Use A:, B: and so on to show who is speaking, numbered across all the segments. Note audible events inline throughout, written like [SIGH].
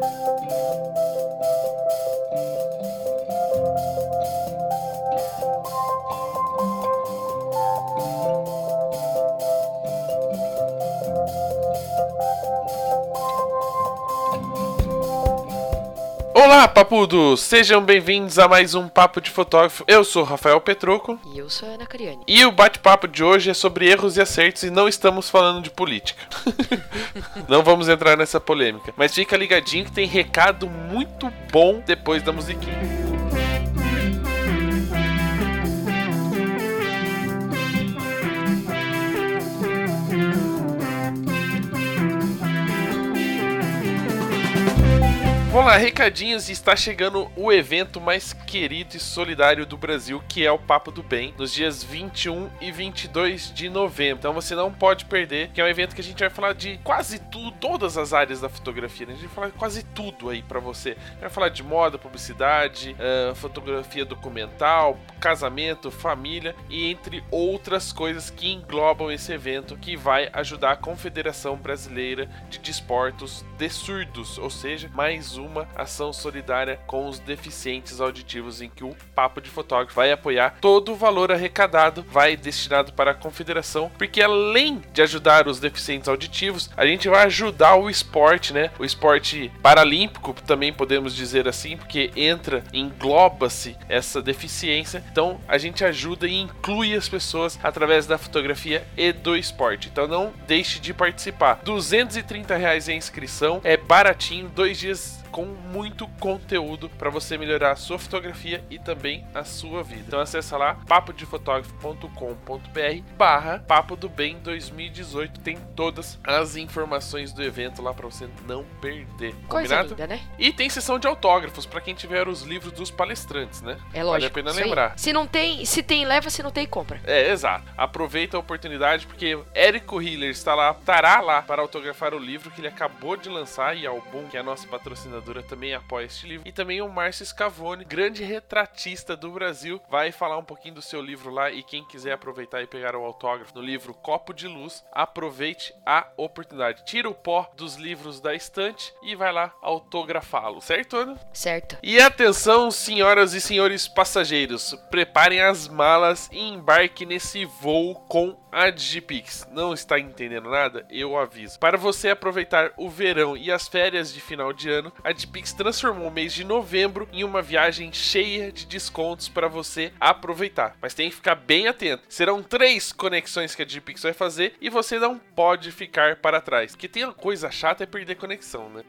A: Thank you. Olá, papudos! Sejam bem-vindos a mais um Papo de Fotógrafo. Eu sou Rafael Petroco.
B: E eu sou a Ana Cariani.
A: E o bate-papo de hoje é sobre erros e acertos e não estamos falando de política. [LAUGHS] não vamos entrar nessa polêmica. Mas fica ligadinho que tem recado muito bom depois da musiquinha. Vamos lá, recadinhos. Está chegando o evento mais querido e solidário do Brasil, que é o Papo do Bem, nos dias 21 e 22 de novembro. Então você não pode perder, que é um evento que a gente vai falar de quase tudo, todas as áreas da fotografia. Né? A gente vai falar quase tudo aí para você. Vai falar de moda, publicidade, uh, fotografia documental, casamento, família e entre outras coisas que englobam esse evento que vai ajudar a Confederação Brasileira de Desportos de Surdos, ou seja, mais um uma ação solidária com os deficientes auditivos em que o Papo de Fotógrafo vai apoiar todo o valor arrecadado vai destinado para a confederação, porque além de ajudar os deficientes auditivos, a gente vai ajudar o esporte, né? O esporte paralímpico, também podemos dizer assim, porque entra, engloba-se essa deficiência. Então, a gente ajuda e inclui as pessoas através da fotografia e do esporte. Então, não deixe de participar. 230 reais a inscrição, é baratinho, dois dias com muito conteúdo para você melhorar a sua fotografia e também a sua vida. Então acessa lá papodefotografo.com.br barra Papo do Bem 2018. Tem todas as informações do evento lá para você não perder.
B: Coisa linda, né?
A: E tem sessão de autógrafos para quem tiver os livros dos palestrantes, né?
B: É lógico.
A: Vale a pena lembrar.
B: Se não tem, se tem, leva, se não tem, compra.
A: É, exato. Aproveita a oportunidade porque Érico Hiller está lá, estará lá para autografar o livro que ele acabou de lançar e Album, que é a nossa patrocinadora também apoia este livro. E também o Márcio Scavone, grande retratista do Brasil, vai falar um pouquinho do seu livro lá. E quem quiser aproveitar e pegar o autógrafo no livro Copo de Luz, aproveite a oportunidade. Tira o pó dos livros da estante e vai lá autografá-lo, certo, Ana?
B: Certo.
A: E atenção, senhoras e senhores passageiros, preparem as malas e embarque nesse voo com a Digipix. Não está entendendo nada? Eu aviso. Para você aproveitar o verão e as férias de final de ano, a Digipix transformou o mês de novembro em uma viagem cheia de descontos para você aproveitar. Mas tem que ficar bem atento. Serão três conexões que a Digipix vai fazer e você não pode ficar para trás. Porque tem uma coisa chata é perder conexão, né?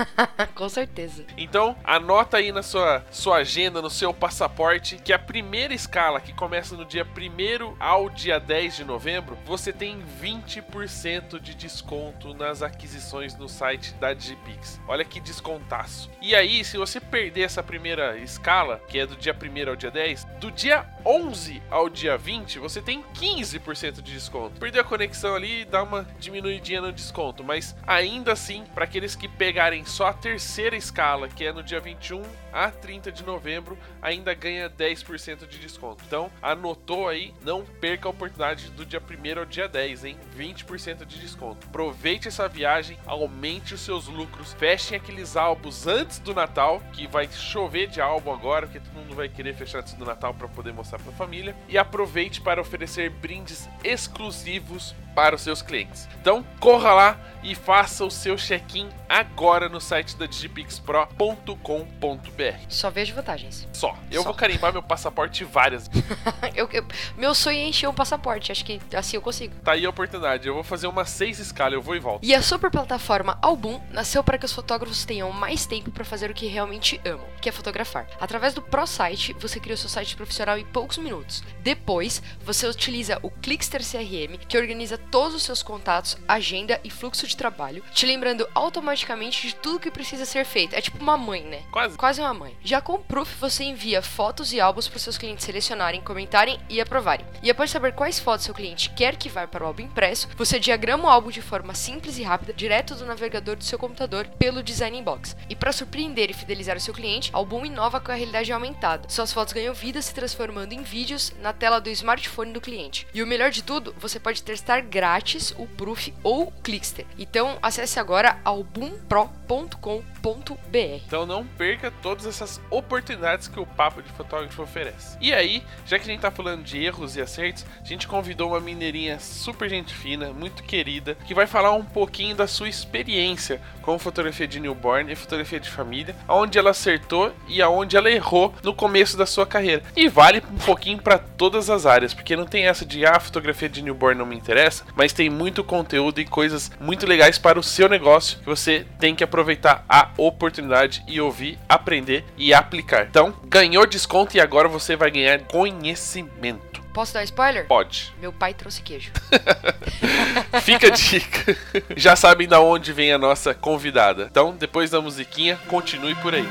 A: [LAUGHS]
B: Com certeza.
A: Então, anota aí na sua, sua agenda, no seu passaporte, que a primeira escala, que começa no dia 1 ao dia 10 de novembro, você tem 20% de desconto nas aquisições no site da Digipix. Olha que descontaço. E aí, se você perder essa primeira escala, que é do dia 1 ao dia 10, do dia 11 ao dia 20, você tem 15% de desconto. Perdeu a conexão ali, dá uma diminuidinha no desconto, mas ainda assim, para aqueles que pegarem só a terceira escala, que é no dia 21 a 30 de novembro, ainda ganha 10% de desconto. Então, anotou aí, não perca a oportunidade do dia 1 ao dia 10, hein? 20% de desconto. Aproveite essa viagem, aumente os seus lucros, fechem aqueles álbuns antes do Natal, que vai chover de álbum agora, porque todo mundo vai querer fechar antes do Natal para poder mostrar para a família. E aproveite para oferecer brindes exclusivos para os seus clientes. Então, corra lá e faça o seu check-in agora no site da digipixpro.com.br.
B: Só vejo vantagens.
A: Só. Eu
B: Só.
A: vou carimbar meu passaporte várias. [LAUGHS]
B: eu, eu- meu sonho é encher um passaporte, acho que assim eu consigo.
A: Tá aí a oportunidade. Eu vou fazer umas seis escalas, eu vou e volto.
B: E a super plataforma Album nasceu para que os fotógrafos tenham mais tempo para fazer o que realmente amam, que é fotografar. Através do ProSite, você cria o seu site profissional em poucos minutos. Depois, você utiliza o Clickster CRM, que organiza todos os seus contatos, agenda e fluxo de trabalho, te lembrando automaticamente de tudo que precisa ser feito. É tipo uma mãe, né?
A: Quase.
B: Quase uma mãe. Já com o Proof, você envia fotos e álbuns para seus clientes selecionarem, comentarem e aprovarem. E após saber quais fotos seu cliente quer que vá para o álbum impresso, você diagrama o álbum de forma simples e rápida, direto do navegador do seu computador, pelo Design Inbox. E para surpreender e fidelizar o seu cliente, o álbum inova com a realidade aumentada. Suas fotos ganham vida se transformando em vídeos na tela do smartphone do cliente. E o melhor de tudo, você pode testar grátis o Proof ou o Clickster. Então acesse agora albumpro.com.br.
A: Então não perca todas essas oportunidades que o Papo de Fotógrafo oferece. E aí, já que a gente tá falando de erros e acertos, a gente convidou uma mineirinha super gente fina, muito querida, que vai falar um pouquinho da sua experiência com fotografia de newborn e fotografia de família, aonde ela acertou e aonde ela errou no começo da sua carreira. E vale um pouquinho para todas as áreas, porque não tem essa de ah, fotografia de newborn não me interessa, mas tem muito conteúdo e coisas muito legais para o seu negócio que você tem que aproveitar a oportunidade e ouvir, aprender e aplicar. Então, ganhou desconto e agora você vai ganhar conhecimento.
B: Posso dar spoiler?
A: Pode.
B: Meu pai trouxe queijo. [LAUGHS]
A: Fica a dica. Já sabem da onde vem a nossa convidada. Então, depois da musiquinha, continue por aí.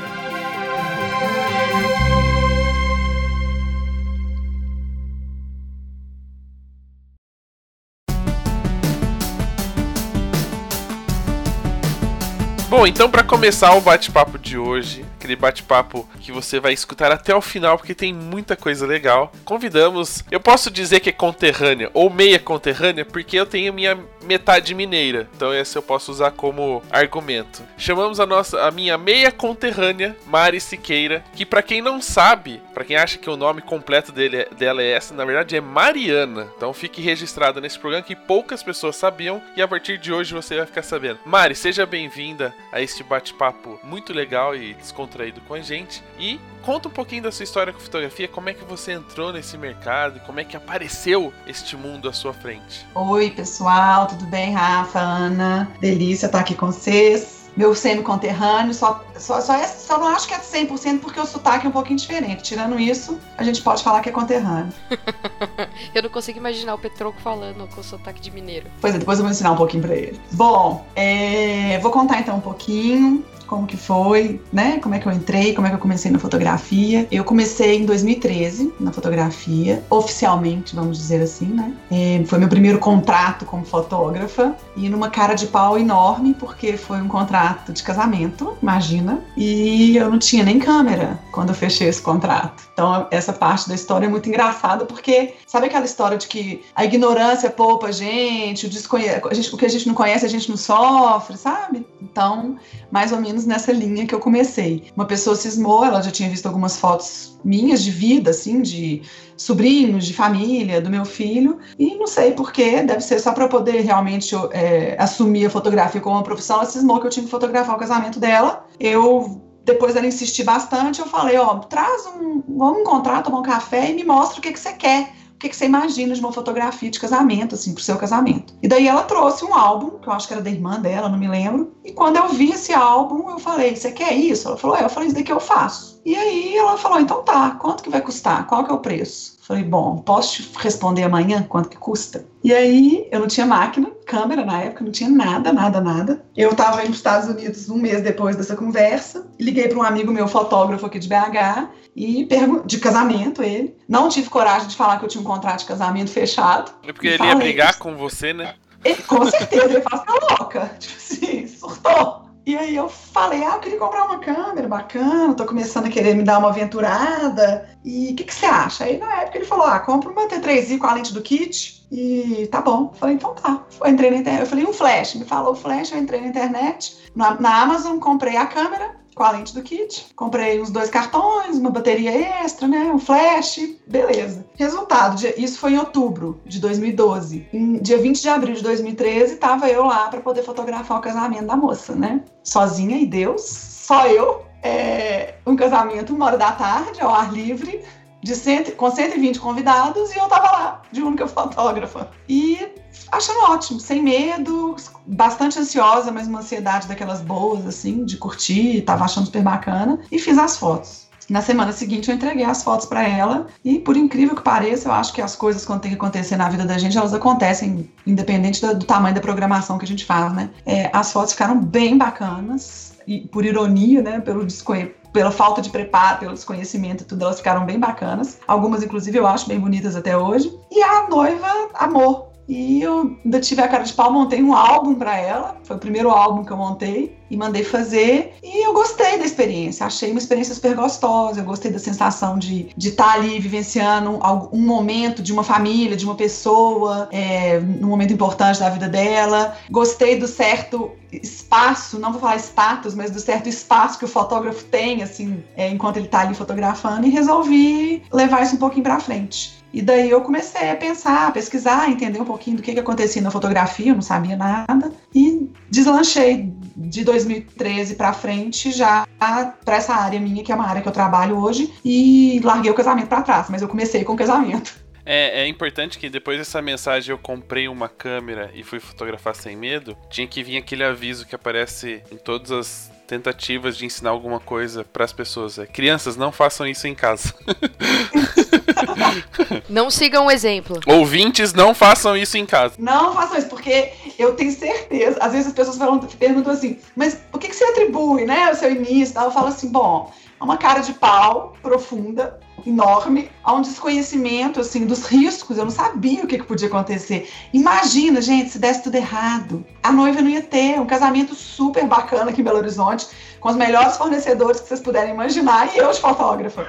A: Bom, então para começar o bate-papo de hoje, aquele bate-papo que você vai escutar até o final, porque tem muita coisa legal. Convidamos, eu posso dizer que é conterrânea ou meia conterrânea, porque eu tenho minha metade mineira. Então esse eu posso usar como argumento. Chamamos a nossa a minha meia conterrânea, Mari Siqueira, que para quem não sabe, para quem acha que o nome completo dele, dela é essa, na verdade é Mariana. Então fique registrada nesse programa que poucas pessoas sabiam e a partir de hoje você vai ficar sabendo. Mari, seja bem-vinda a este bate-papo muito legal e descontraído traído com a gente. E conta um pouquinho da sua história com fotografia, como é que você entrou nesse mercado, como é que apareceu este mundo à sua frente.
C: Oi, pessoal, tudo bem? Rafa, Ana, delícia estar aqui com vocês meu semi-conterrâneo, só, só, só, é, só não acho que é 100% porque o sotaque é um pouquinho diferente. Tirando isso, a gente pode falar que é conterrâneo. [LAUGHS]
B: eu não consigo imaginar o Petroco falando com sotaque de mineiro.
C: Pois é, depois eu vou ensinar um pouquinho para ele. Bom, é, vou contar então um pouquinho como que foi, né? Como é que eu entrei, como é que eu comecei na fotografia. Eu comecei em 2013 na fotografia, oficialmente, vamos dizer assim, né? É, foi meu primeiro contrato como fotógrafa e numa cara de pau enorme, porque foi um contrato de casamento, imagina, e eu não tinha nem câmera quando eu fechei esse contrato. Então, essa parte da história é muito engraçada, porque sabe aquela história de que a ignorância poupa a gente, o, desconhe... a gente, o que a gente não conhece a gente não sofre, sabe? Então, mais ou menos nessa linha que eu comecei. Uma pessoa cismou, ela já tinha visto algumas fotos minhas de vida, assim, de sobrinhos, de família, do meu filho, e não sei porquê, deve ser só para poder realmente é, assumir a fotografia como uma profissão, ela cismou que eu tinha que fotografar o casamento dela. Eu depois dela insistir bastante, eu falei, ó, traz um, vamos encontrar, tomar um café e me mostra o que, que você quer que, que você imagina de uma fotografia de casamento, assim, pro seu casamento. E daí ela trouxe um álbum, que eu acho que era da irmã dela, não me lembro. E quando eu vi esse álbum, eu falei, você quer isso? Ela falou, é, eu falei, isso daqui eu faço. E aí ela falou, então tá, quanto que vai custar? Qual que é o preço? Falei, bom, posso te responder amanhã quanto que custa? E aí eu não tinha máquina, câmera na época, não tinha nada, nada, nada. Eu estava indo para os Estados Unidos um mês depois dessa conversa, liguei para um amigo meu fotógrafo aqui de BH e de casamento ele. Não tive coragem de falar que eu tinha um contrato de casamento fechado.
A: É porque ele ia brigar com você, né?
C: Ele, com certeza, ele fala, tá louca. [LAUGHS] Tipo assim, surtou. E aí eu falei, ah, eu queria comprar uma câmera bacana, tô começando a querer me dar uma aventurada. E o que, que você acha? Aí na época ele falou, ah, compra uma T3i com a lente do kit. E tá bom. Falei, então tá. Eu entrei na internet. Eu falei, um flash. Me falou flash, eu entrei na internet. Na, na Amazon, comprei a câmera com a lente do kit. Comprei uns dois cartões, uma bateria extra, né? Um flash, beleza. Resultado, isso foi em outubro de 2012. Em dia 20 de abril de 2013, tava eu lá para poder fotografar o casamento da moça, né? Sozinha e Deus, só eu. É, um casamento uma hora da tarde, ao ar livre, de cento, com 120 convidados, e eu tava lá, de única [LAUGHS] fotógrafa. E achando ótimo, sem medo, bastante ansiosa, mas uma ansiedade daquelas boas, assim, de curtir, tava achando super bacana, e fiz as fotos. Na semana seguinte eu entreguei as fotos para ela e por incrível que pareça, eu acho que as coisas quando tem que acontecer na vida da gente, elas acontecem independente do, do tamanho da programação que a gente faz, né? É, as fotos ficaram bem bacanas e por ironia, né, pelo desconhecimento pela falta de preparo, pelo desconhecimento e tudo, elas ficaram bem bacanas. Algumas, inclusive, eu acho bem bonitas até hoje. E a noiva amor E eu ainda tive a cara de pau, montei um álbum para ela. Foi o primeiro álbum que eu montei e mandei fazer. E eu gostei da experiência, achei uma experiência super gostosa. Eu gostei da sensação de estar de tá ali vivenciando um momento de uma família, de uma pessoa, é, num momento importante da vida dela. Gostei do certo espaço, não vou falar status, mas do certo espaço que o fotógrafo tem, assim, é, enquanto ele está ali fotografando, e resolvi levar isso um pouquinho para frente. E daí eu comecei a pensar, a pesquisar, entender um pouquinho do que, que acontecia na fotografia, eu não sabia nada. E deslanchei de 2013 para frente já para essa área minha, que é uma área que eu trabalho hoje, e larguei o casamento para trás, mas eu comecei com o casamento.
A: É, é, importante que depois dessa mensagem eu comprei uma câmera e fui fotografar sem medo. Tinha que vir aquele aviso que aparece em todas as tentativas de ensinar alguma coisa para as pessoas. É, Crianças, não façam isso em casa. [LAUGHS]
B: não sigam o exemplo.
A: Ouvintes, não façam isso em casa.
C: Não façam isso, porque eu tenho certeza. Às vezes as pessoas falam, perguntam assim, mas o que, que você atribui, né, o seu início? Eu falo assim, bom, é uma cara de pau profunda, enorme, há um desconhecimento assim dos riscos. Eu não sabia o que, que podia acontecer. Imagina, gente, se desse tudo errado, a noiva não ia ter um casamento super bacana aqui em Belo Horizonte, com os melhores fornecedores que vocês puderem imaginar e eu de fotógrafa.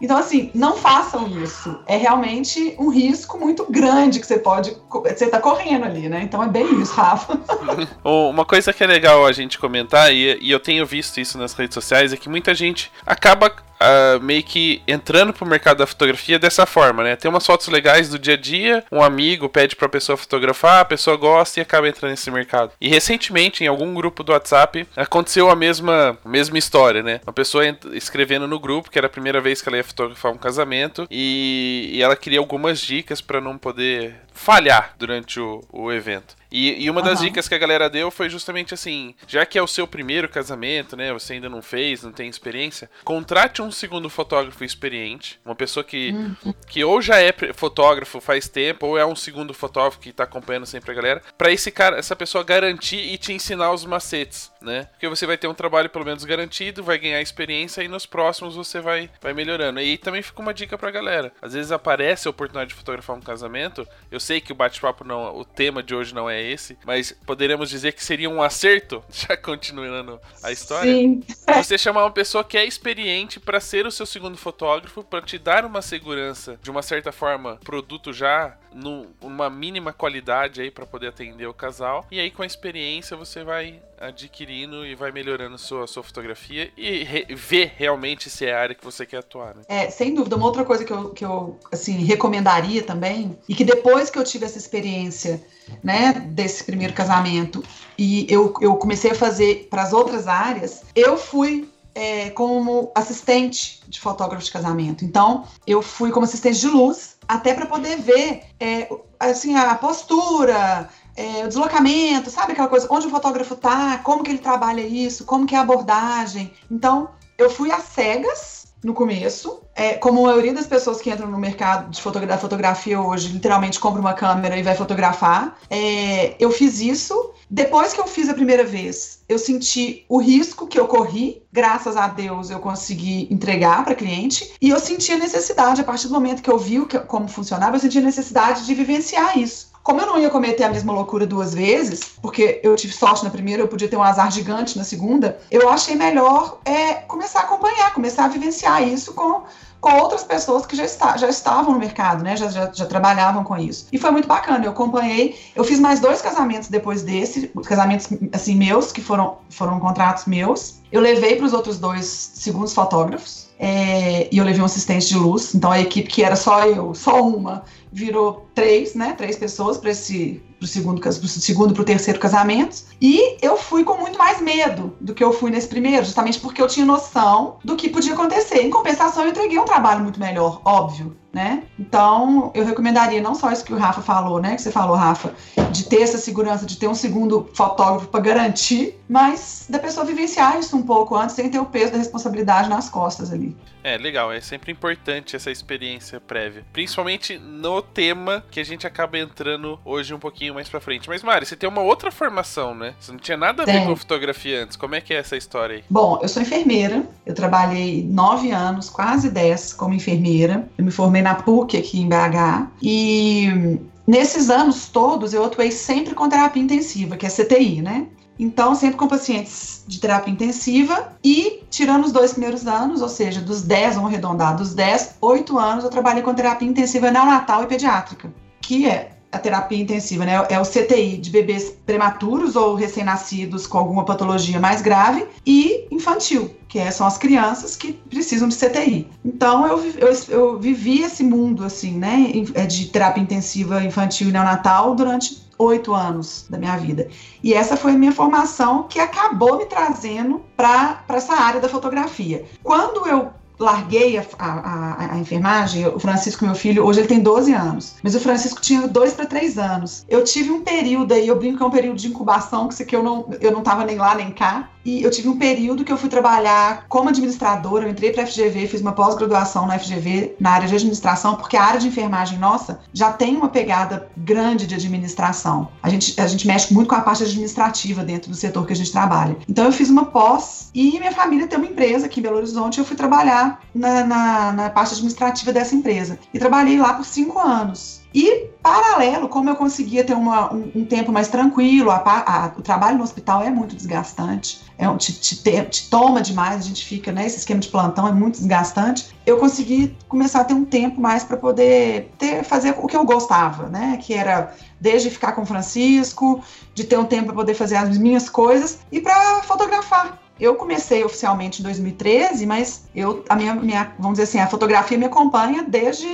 C: Então, assim, não façam isso. É realmente um risco muito grande que você pode. Você tá correndo ali, né? Então é bem isso, Rafa. [LAUGHS]
A: Uma coisa que é legal a gente comentar, e, e eu tenho visto isso nas redes sociais, é que muita gente acaba uh, meio que entrando pro mercado da fotografia dessa forma, né? Tem umas fotos legais do dia a dia, um amigo pede pra pessoa fotografar, a pessoa gosta e acaba entrando nesse mercado. E recentemente, em algum grupo do WhatsApp, aconteceu a mesma, a mesma história, né? Uma pessoa escrevendo no grupo que era a primeira vez que ela ia fotografar um casamento e, e ela queria algumas dicas para não poder falhar durante o, o evento. E, e uma das uhum. dicas que a galera deu foi justamente assim: já que é o seu primeiro casamento, né? Você ainda não fez, não tem experiência, contrate um segundo fotógrafo experiente, uma pessoa que, uhum. que ou já é fotógrafo faz tempo, ou é um segundo fotógrafo que tá acompanhando sempre a galera, para esse cara, essa pessoa garantir e te ensinar os macetes, né? Porque você vai ter um trabalho pelo menos garantido, vai ganhar experiência e nos próximos você vai, vai melhorando. E também fica uma dica pra galera: às vezes aparece a oportunidade de fotografar um casamento, eu sei que o bate-papo não, o tema de hoje não é esse, mas poderemos dizer que seria um acerto, [LAUGHS] já continuando a história. Sim. Você chamar uma pessoa que é experiente para ser o seu segundo fotógrafo, para te dar uma segurança, de uma certa forma, produto já numa mínima qualidade aí para poder atender o casal. E aí com a experiência você vai adquirindo e vai melhorando sua, sua fotografia e re, ver realmente se é a área que você quer atuar. Né?
C: É, sem dúvida. Uma outra coisa que eu, que eu assim, recomendaria também, e que depois que eu tive essa experiência né, desse primeiro casamento, e eu, eu comecei a fazer para as outras áreas, eu fui é, como assistente de fotógrafo de casamento. Então, eu fui como assistente de luz, até para poder ver é, assim, a postura, é, o deslocamento, sabe aquela coisa, onde o fotógrafo tá, como que ele trabalha isso, como que é a abordagem. Então, eu fui às cegas no começo, é, como a maioria das pessoas que entram no mercado de fotografia, fotografia hoje, literalmente compra uma câmera e vai fotografar. É, eu fiz isso. Depois que eu fiz a primeira vez, eu senti o risco que eu corri. Graças a Deus eu consegui entregar para cliente. E eu senti a necessidade, a partir do momento que eu vi que, como funcionava, eu senti a necessidade de vivenciar isso. Como eu não ia cometer a mesma loucura duas vezes, porque eu tive sorte na primeira, eu podia ter um azar gigante na segunda, eu achei melhor é, começar a acompanhar, começar a vivenciar isso com com outras pessoas que já, está, já estavam no mercado, né? Já, já, já, trabalhavam com isso. E foi muito bacana. Eu acompanhei. Eu fiz mais dois casamentos depois desse, casamentos assim meus que foram foram contratos meus. Eu levei para os outros dois segundos fotógrafos. É, e eu levei um assistente de luz, então a equipe que era só eu, só uma, virou três, né? Três pessoas para esse pro segundo, pro segundo pro terceiro casamento. E eu fui com muito mais medo do que eu fui nesse primeiro, justamente porque eu tinha noção do que podia acontecer. Em compensação, eu entreguei um trabalho muito melhor, óbvio né? Então, eu recomendaria não só isso que o Rafa falou, né? Que você falou, Rafa, de ter essa segurança, de ter um segundo fotógrafo para garantir, mas da pessoa vivenciar isso um pouco antes, sem ter o peso da responsabilidade nas costas ali.
A: É, legal. É sempre importante essa experiência prévia. Principalmente no tema que a gente acaba entrando hoje um pouquinho mais pra frente. Mas, Mari, você tem uma outra formação, né? Você não tinha nada a ver com fotografia antes. Como é que é essa história aí?
C: Bom, eu sou enfermeira. Eu trabalhei nove anos, quase dez, como enfermeira. Eu me formei na PUC aqui em BH. E nesses anos todos, eu atuei sempre com terapia intensiva, que é CTI, né? Então, sempre com pacientes de terapia intensiva e, tirando os dois primeiros anos, ou seja, dos 10, vamos arredondar, dos 10, 8 anos, eu trabalhei com terapia intensiva neonatal e pediátrica, que é a terapia intensiva, né? É o CTI de bebês prematuros ou recém-nascidos com alguma patologia mais grave e infantil, que é, são as crianças que precisam de CTI. Então eu, eu, eu vivi esse mundo assim, né, é de terapia intensiva infantil e neonatal durante oito anos da minha vida. E essa foi a minha formação que acabou me trazendo para essa área da fotografia. Quando eu larguei a, a, a, enfermagem, o Francisco, meu filho, hoje ele tem 12 anos, mas o Francisco tinha dois para três anos. Eu tive um período aí, eu brinco que é um período de incubação, que, que eu não, eu não tava nem lá nem cá, e eu tive um período que eu fui trabalhar como administradora, eu entrei para a FGV, fiz uma pós-graduação na FGV na área de administração, porque a área de enfermagem nossa já tem uma pegada grande de administração. A gente, a gente mexe muito com a parte administrativa dentro do setor que a gente trabalha. Então eu fiz uma pós e minha família tem uma empresa aqui em Belo Horizonte, eu fui trabalhar na, na, na parte administrativa dessa empresa. E trabalhei lá por cinco anos. E, paralelo, como eu conseguia ter uma, um, um, tempo mais tranquilo, a, a, o trabalho no hospital é muito desgastante, é, te, te, te, toma demais, a gente fica, né? Esse esquema de plantão é muito desgastante. Eu consegui começar a ter um tempo mais para poder ter, fazer o que eu gostava, né? Que era desde ficar com o Francisco, de ter um tempo para poder fazer as minhas coisas e para fotografar. Eu comecei oficialmente em 2013, mas eu, a minha, minha, vamos dizer assim, a fotografia me acompanha desde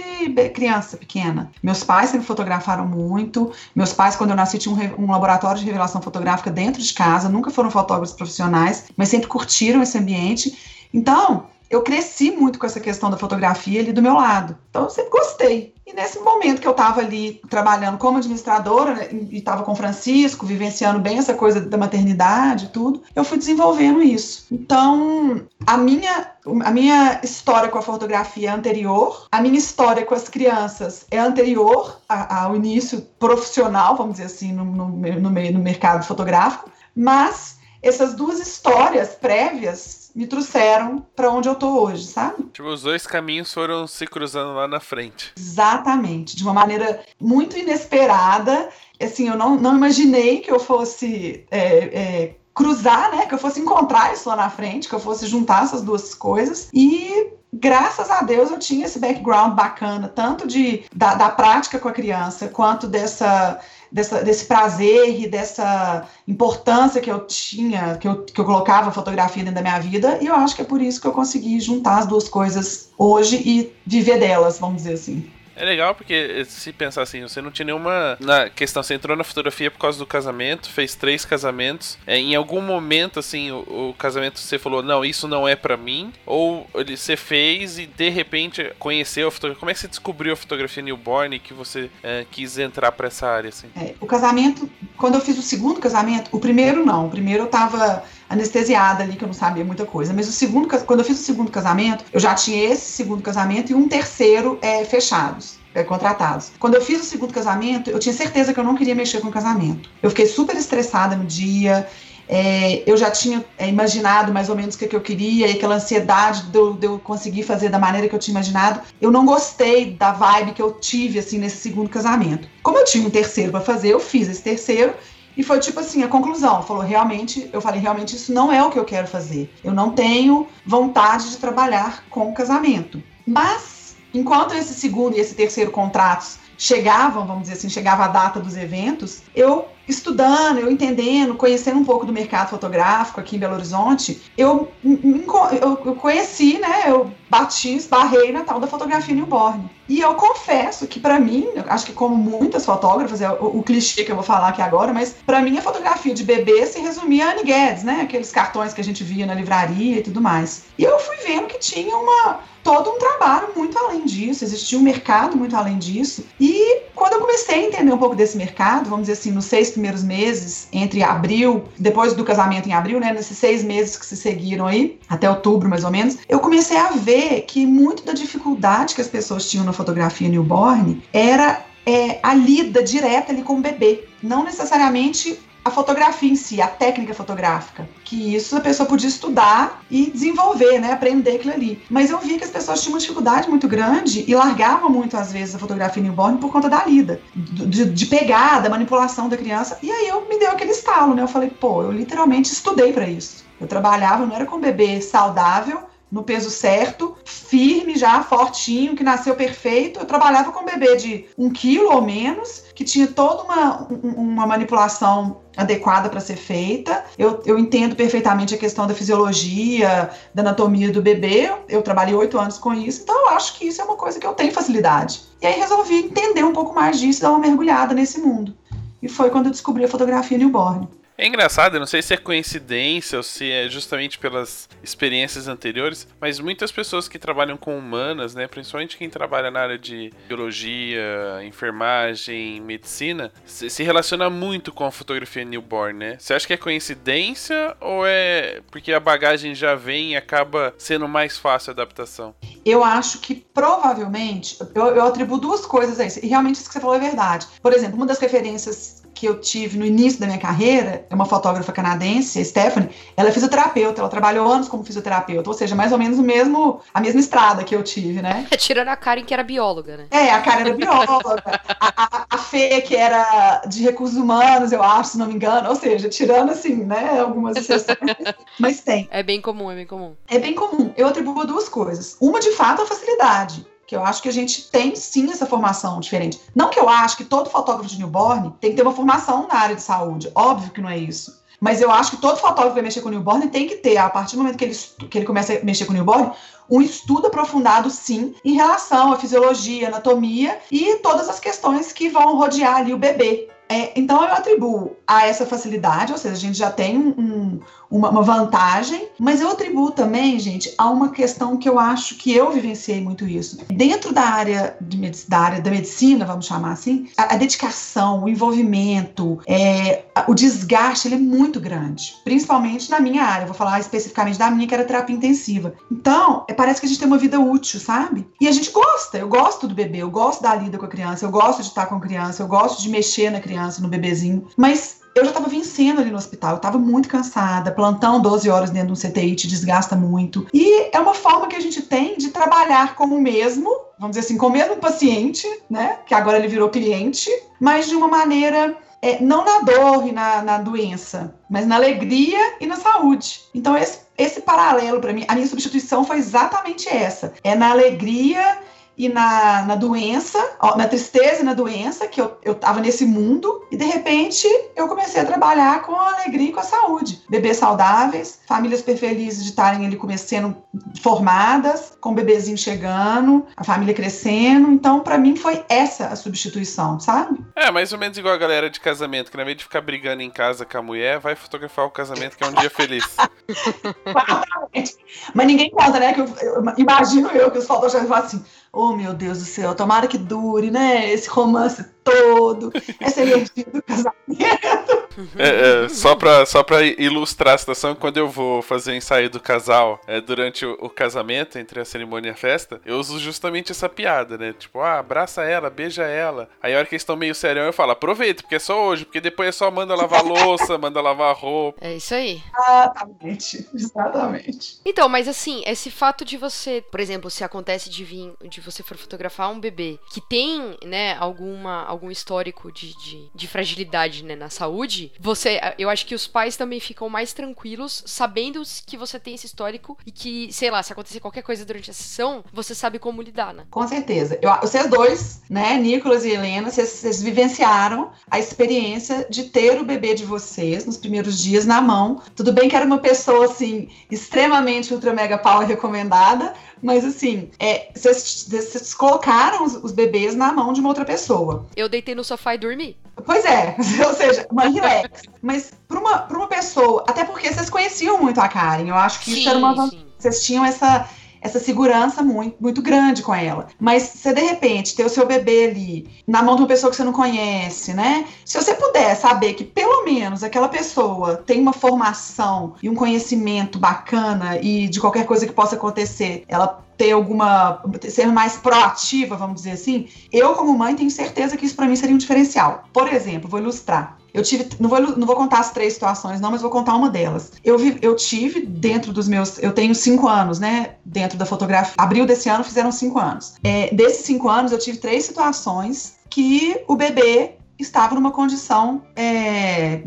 C: criança pequena. Meus pais sempre fotografaram muito. Meus pais, quando eu nasci, tinham um, um laboratório de revelação fotográfica dentro de casa. Nunca foram fotógrafos profissionais, mas sempre curtiram esse ambiente. Então, eu cresci muito com essa questão da fotografia ali do meu lado. Então, eu sempre gostei. E nesse momento que eu estava ali trabalhando como administradora né, e estava com o Francisco, vivenciando bem essa coisa da maternidade e tudo, eu fui desenvolvendo isso. Então, a minha, a minha história com a fotografia é anterior, a minha história com as crianças é anterior ao início profissional, vamos dizer assim, no, no, no, no mercado fotográfico, mas essas duas histórias prévias me trouxeram para onde eu tô hoje, sabe?
A: Tipo, os dois caminhos foram se cruzando lá na frente.
C: Exatamente, de uma maneira muito inesperada. Assim, eu não, não imaginei que eu fosse é, é, cruzar, né? Que eu fosse encontrar isso lá na frente, que eu fosse juntar essas duas coisas. E graças a Deus eu tinha esse background bacana, tanto de da, da prática com a criança, quanto dessa dessa, desse prazer e dessa importância que eu tinha, que eu, que eu colocava a fotografia dentro da minha vida, e eu acho que é por isso que eu consegui juntar as duas coisas hoje e viver delas, vamos dizer assim.
A: É legal porque se pensar assim, você não tinha nenhuma na questão, você entrou na fotografia por causa do casamento, fez três casamentos. É, em algum momento assim, o, o, casamento você falou não, isso não é para mim, ou ele, você fez e de repente conheceu a fotografia. Como é que você descobriu a fotografia newborn e que você é, quis entrar para essa área assim?
C: É, o casamento, quando eu fiz o segundo casamento, o primeiro não, o primeiro eu tava anestesiada ali, que eu não sabia muita coisa. Mas o segundo, quando eu fiz o segundo casamento, eu já tinha esse segundo casamento e um terceiro é, fechados. É, contratados. Quando eu fiz o segundo casamento, eu tinha certeza que eu não queria mexer com o casamento. Eu fiquei super estressada no dia, é, eu já tinha é, imaginado mais ou menos o que, que eu queria e aquela ansiedade de eu, de eu, conseguir fazer da maneira que eu tinha imaginado. Eu não gostei da vibe que eu tive assim nesse segundo casamento. Como eu tinha um terceiro para fazer, eu fiz esse terceiro e foi tipo assim, a conclusão. Falou, realmente, eu falei, realmente isso não é o que eu quero fazer. Eu não tenho vontade de trabalhar com casamento. Mas, enquanto esse segundo e esse terceiro contratos chegavam, vamos dizer assim, chegava a data dos eventos, eu estudando, eu entendendo, conhecendo um pouco do mercado fotográfico aqui em Belo Horizonte, eu, eu, eu conheci, né, eu bati, esbarrei na tal da fotografia newborn. E eu confesso que para mim, acho que como muitas fotógrafas, é o, o, clichê que eu vou falar aqui agora, mas para mim a fotografia de bebê se resumia a Annie Guedes, né, aqueles cartões que a gente via na livraria e tudo mais. E eu fui vendo que tinha uma todo um trabalho muito além disso, existia um mercado muito além disso. E quando eu comecei a entender um pouco desse mercado, vamos dizer assim, nos seis primeiros meses, entre abril, depois do casamento em abril, né, nesses seis meses que se seguiram aí, até outubro mais ou menos, eu comecei a ver que muito da dificuldade que as pessoas tinham na fotografia newborn era é, a lida direta ali com o bebê. Não necessariamente a fotografia em si, a técnica fotográfica. Que isso a pessoa podia estudar e desenvolver, né? Aprender aquilo ali. Mas eu vi que as pessoas tinham uma dificuldade muito grande e largavam muito, às vezes, a fotografia newborn por conta da lida, de, de pegar, da manipulação da criança. E aí eu me deu aquele estalo, né? Eu falei, pô, eu literalmente estudei para isso. Eu trabalhava, não era com bebê saudável, no peso certo, firme já, fortinho, que nasceu perfeito. Eu trabalhava com um bebê de um quilo ou menos, que tinha toda uma, uma manipulação adequada para ser feita. Eu, eu entendo perfeitamente a questão da fisiologia, da anatomia do bebê. Eu trabalhei oito anos com isso, então eu acho que isso é uma coisa que eu tenho facilidade. E aí resolvi entender um pouco mais disso, dar uma mergulhada nesse mundo. E foi quando eu descobri a fotografia newborn.
A: É engraçado, eu não sei se é coincidência ou se é justamente pelas experiências anteriores, mas muitas pessoas que trabalham com humanas, né, principalmente quem trabalha na área de biologia, enfermagem, medicina, se relaciona muito com a fotografia newborn, né? Você acha que é coincidência ou é porque a bagagem já vem e acaba sendo mais fácil a adaptação?
C: Eu acho que provavelmente, eu, eu atribuo duas coisas a isso, e realmente isso que você falou é verdade. Por exemplo, uma das referências que eu tive no início da minha carreira, é uma fotógrafa canadense, a Stephanie, ela é fisioterapeuta, ela trabalhou anos como fisioterapeuta, ou seja, mais ou menos o mesmo, a mesma estrada que eu tive, né?
B: É, tirando a Karen que era bióloga, né?
C: É, a Karen era bióloga, a, a, a Fê que era de recursos humanos, eu acho, se não me engano, ou seja, tirando assim, né, algumas exceções, [LAUGHS] mas tem.
B: É bem comum, é bem comum.
C: É bem comum. Eu atribuo duas coisas. Uma, de fato, a facilidade que eu acho que a gente tem sim essa formação diferente. Não que eu acho que todo fotógrafo de newborn tem que ter uma formação na área de saúde, óbvio que não é isso. Mas eu acho que todo fotógrafo que vai mexer com newborn tem que ter, a partir do momento que ele, que ele começa a mexer com newborn, um estudo aprofundado, sim, em relação à fisiologia, anatomia e todas as questões que vão rodear ali o bebê. É, então eu atribuo a essa facilidade, ou seja, a gente já tem um, uma, uma, vantagem, mas eu atribuo também, gente, a uma questão que eu acho que eu vivenciei muito isso. Dentro da área, de, da, área da medicina, vamos chamar assim, a, a dedicação, o envolvimento, é, o desgaste, ele é muito grande, principalmente na minha área, vou falar especificamente da minha, que era terapia intensiva. Então, é, parece que a gente tem uma vida útil, sabe? E a gente gosta, eu gosto do bebê, eu gosto da lida com a criança, eu gosto de estar com a criança, eu gosto de mexer na criança, no bebezinho, mas eu já estava vencendo ali no hospital, eu estava muito cansada, plantão 12 horas dentro de um CTI te desgasta muito. E é uma forma que a gente tem de trabalhar com o mesmo, vamos dizer assim, com o mesmo paciente, né, que agora ele virou cliente, mas de uma maneira é, não na dor e na, na, doença, mas na alegria e na saúde. Então, esse, esse paralelo para mim, a minha substituição foi exatamente essa: é na alegria e na, na doença, na tristeza e na doença, que eu, eu tava nesse mundo, e de repente eu comecei a trabalhar com a alegria e com a saúde. Bebês saudáveis, famílias felizes de estarem ali começando formadas, com o bebezinho chegando, a família crescendo. Então, para mim, foi essa a substituição, sabe?
A: É, mais ou menos igual a galera de casamento, que na vez de ficar brigando em casa com a mulher, vai fotografar o casamento, que é um dia feliz. [LAUGHS]
C: Mas ninguém conta, né? Que eu, eu, imagino eu que os fotógrafos falam assim Oh, meu Deus do céu, tomara que dure, né? Esse romance todo, essa energia do casamento.
A: É, é, só, pra, só pra ilustrar a situação, quando eu vou fazer o ensaio do casal é, durante o, o, casamento, entre a cerimônia e a festa, eu uso justamente essa piada, né? Tipo, ah, abraça ela, beija ela. Aí a hora que eles estão meio serião, eu falo, aproveita, porque é só hoje, porque depois é só manda lavar [LAUGHS] louça, manda lavar roupa.
B: É isso aí.
C: Exatamente, exatamente.
B: Então, mas assim, esse fato de você, por exemplo, se acontece de vir, de você for fotografar um bebê que tem, né, alguma, algum histórico de, de, de fragilidade, né, na saúde, você, eu acho que os pais também ficam mais tranquilos sabendo que você tem esse histórico e que, sei lá, se acontecer qualquer coisa durante a sessão, você sabe como lidar, né?
C: Com certeza. Eu, vocês dois, né, Nicolas e Helena, vocês, vocês vivenciaram a experiência de ter o bebê de vocês nos primeiros dias na mão. Tudo bem que era uma pessoa, assim, extremamente ultra mega power recomendada, mas assim, é, vocês colocaram os, os, bebês na mão de uma outra pessoa.
B: Eu deitei no sofá e dormi.
C: Pois é, [LAUGHS] ou seja, uma relax. Mas para uma, pra uma pessoa, até porque vocês conheciam muito a Karen, eu acho que sim, isso era uma. Sim. Vocês tinham essa essa segurança muito, muito grande com ela. Mas você, de repente, ter o seu bebê ali na mão de uma pessoa que você não conhece, né? Se você puder saber que pelo menos aquela pessoa tem uma formação e um conhecimento bacana e de qualquer coisa que possa acontecer, ela ter alguma. ser mais proativa, vamos dizer assim, eu, como mãe, tenho certeza que isso para mim seria um diferencial. Por exemplo, vou ilustrar. Eu tive, não vou, não vou contar as três situações, não, mas vou contar uma delas. Eu, vi, eu tive dentro dos meus. Eu tenho cinco anos, né? Dentro da fotografia. Abril desse ano fizeram cinco anos. É, desses cinco anos, eu tive três situações que o bebê estava numa condição, é,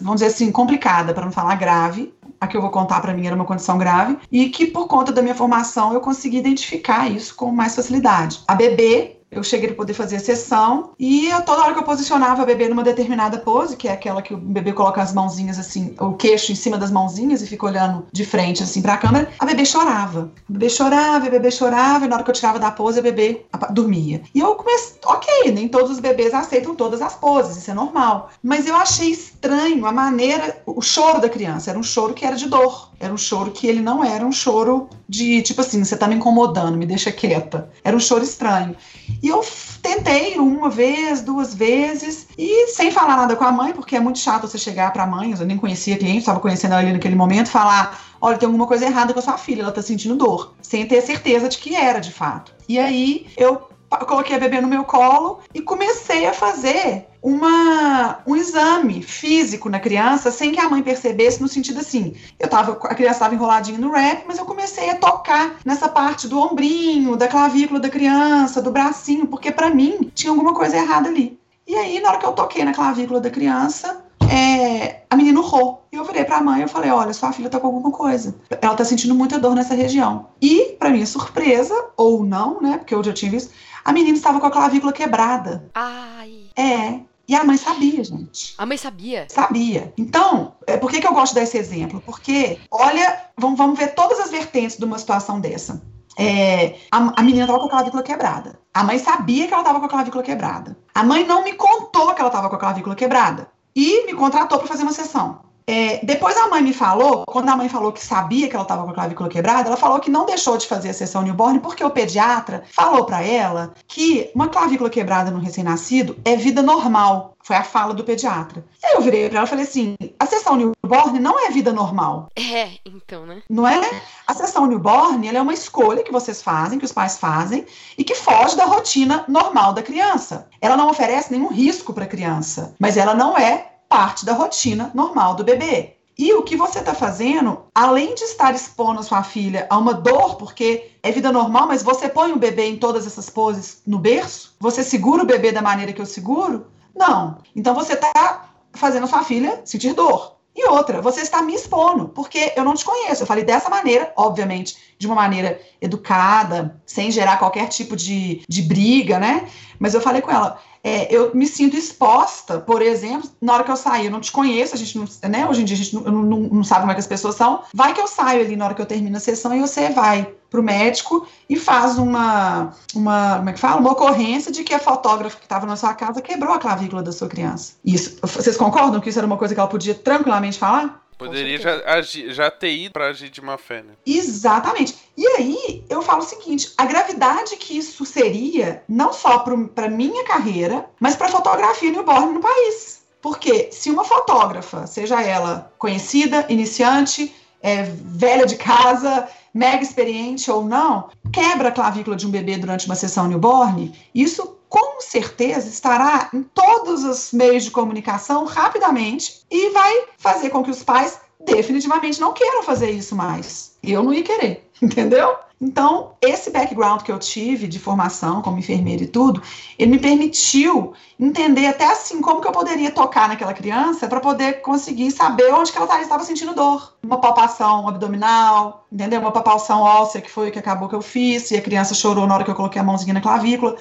C: vamos dizer assim, complicada, para não falar grave. A que eu vou contar para mim era uma condição grave e que por conta da minha formação eu consegui identificar isso com mais facilidade. A bebê eu cheguei a poder fazer a sessão e toda hora que eu posicionava o bebê numa determinada pose, que é aquela que o bebê coloca as mãozinhas assim, o queixo em cima das mãozinhas e fica olhando de frente assim para a câmera, a bebê chorava. O bebê chorava, o bebê chorava, e na hora que eu tirava da pose, a bebê dormia. E eu comecei, ok, nem todos os bebês aceitam todas as poses, isso é normal. Mas eu achei estranho a maneira, o choro da criança, era um choro que era de dor. Era um choro que ele não era um choro de tipo assim, você tá me incomodando, me deixa quieta. Era um choro estranho. E eu tentei uma vez, duas vezes, e sem falar nada com a mãe, porque é muito chato você chegar para a mãe, eu nem conhecia a cliente, estava conhecendo ela ali naquele momento, falar: olha, tem alguma coisa errada com a sua filha, ela tá sentindo dor, sem ter certeza de que era de fato. E aí eu coloquei a bebê no meu colo e comecei a fazer uma, um exame físico na criança sem que a mãe percebesse, no sentido assim, eu tava, a criança estava enroladinha no rap, mas eu comecei a tocar nessa parte do ombrinho, da clavícula da criança, do bracinho, porque para mim tinha alguma coisa errada ali. E aí, na hora que eu toquei na clavícula da criança, é, a menina urrou. E eu virei pra mãe e falei: Olha, sua filha tá com alguma coisa. Ela tá sentindo muita dor nessa região. E, para minha surpresa, ou não, né? Porque eu já tinha visto, a menina estava com a clavícula quebrada.
B: Ai.
C: É. E a mãe sabia, gente.
B: A mãe sabia?
C: Sabia. Então, é, por que, que eu gosto desse exemplo? Porque, olha, vamos, vamos ver todas as vertentes de uma situação dessa. É, a, a, menina estava com a clavícula quebrada. A mãe sabia que ela estava com a clavícula quebrada. A mãe não me contou que ela estava com a clavícula quebrada e me contratou para fazer uma sessão. É, depois a mãe me falou, quando a mãe falou que sabia que ela estava com a clavícula quebrada, ela falou que não deixou de fazer a sessão newborn porque o pediatra falou para ela que uma clavícula quebrada no recém-nascido é vida normal. Foi a fala do pediatra. E aí eu virei para ela e falei assim: a sessão newborn não é vida normal.
B: É, então, né?
C: Não é? A sessão newborn ela é uma escolha que vocês fazem, que os pais fazem, e que foge da rotina normal da criança. Ela não oferece nenhum risco para a criança, mas ela não é parte da rotina normal do bebê. E o que você está fazendo, além de estar expondo a sua filha a uma dor, porque é vida normal, mas você põe o bebê em todas essas poses no berço? Você segura o bebê da maneira que eu seguro? Não. Então você está fazendo sua filha sentir dor. E outra, você está me expondo, porque eu não te conheço. Eu falei dessa maneira, obviamente, de uma maneira educada, sem gerar qualquer tipo de, de briga, né? Mas eu falei com ela, é, eu me sinto exposta, por exemplo, na hora que eu saio, eu não te conheço, a gente não, né? Hoje em dia a gente não, não, não sabe como é que as pessoas são. Vai que eu saio ali na hora que eu termino a sessão e você vai para o médico e faz uma, uma, como é que fala? Uma ocorrência de que a fotógrafa que estava na sua casa quebrou a clavícula da sua criança. Isso, vocês concordam que isso era uma coisa que ela podia tranquilamente falar?
A: Poderia já, agir, já ter ido pra agir de má fé, né?
C: Exatamente. E aí, eu falo o seguinte: a gravidade que isso seria, não só para minha carreira, mas para a fotografia newborn no país. Porque se uma fotógrafa, seja ela conhecida, iniciante, é, velha de casa, mega experiente ou não, quebra a clavícula de um bebê durante uma sessão newborn, isso com certeza estará em todos os meios de comunicação rapidamente e vai fazer com que os pais definitivamente não queiram fazer isso mais. Eu não ia querer, [LAUGHS] entendeu? Então, esse background que eu tive de formação como enfermeira e tudo, ele me permitiu entender até assim como que eu poderia tocar naquela criança para poder conseguir saber onde que ela estava sentindo dor. Uma palpação abdominal, entendeu? Uma palpação óssea que foi o que acabou que eu fiz, e a criança chorou na hora que eu coloquei a mãozinha na clavícula.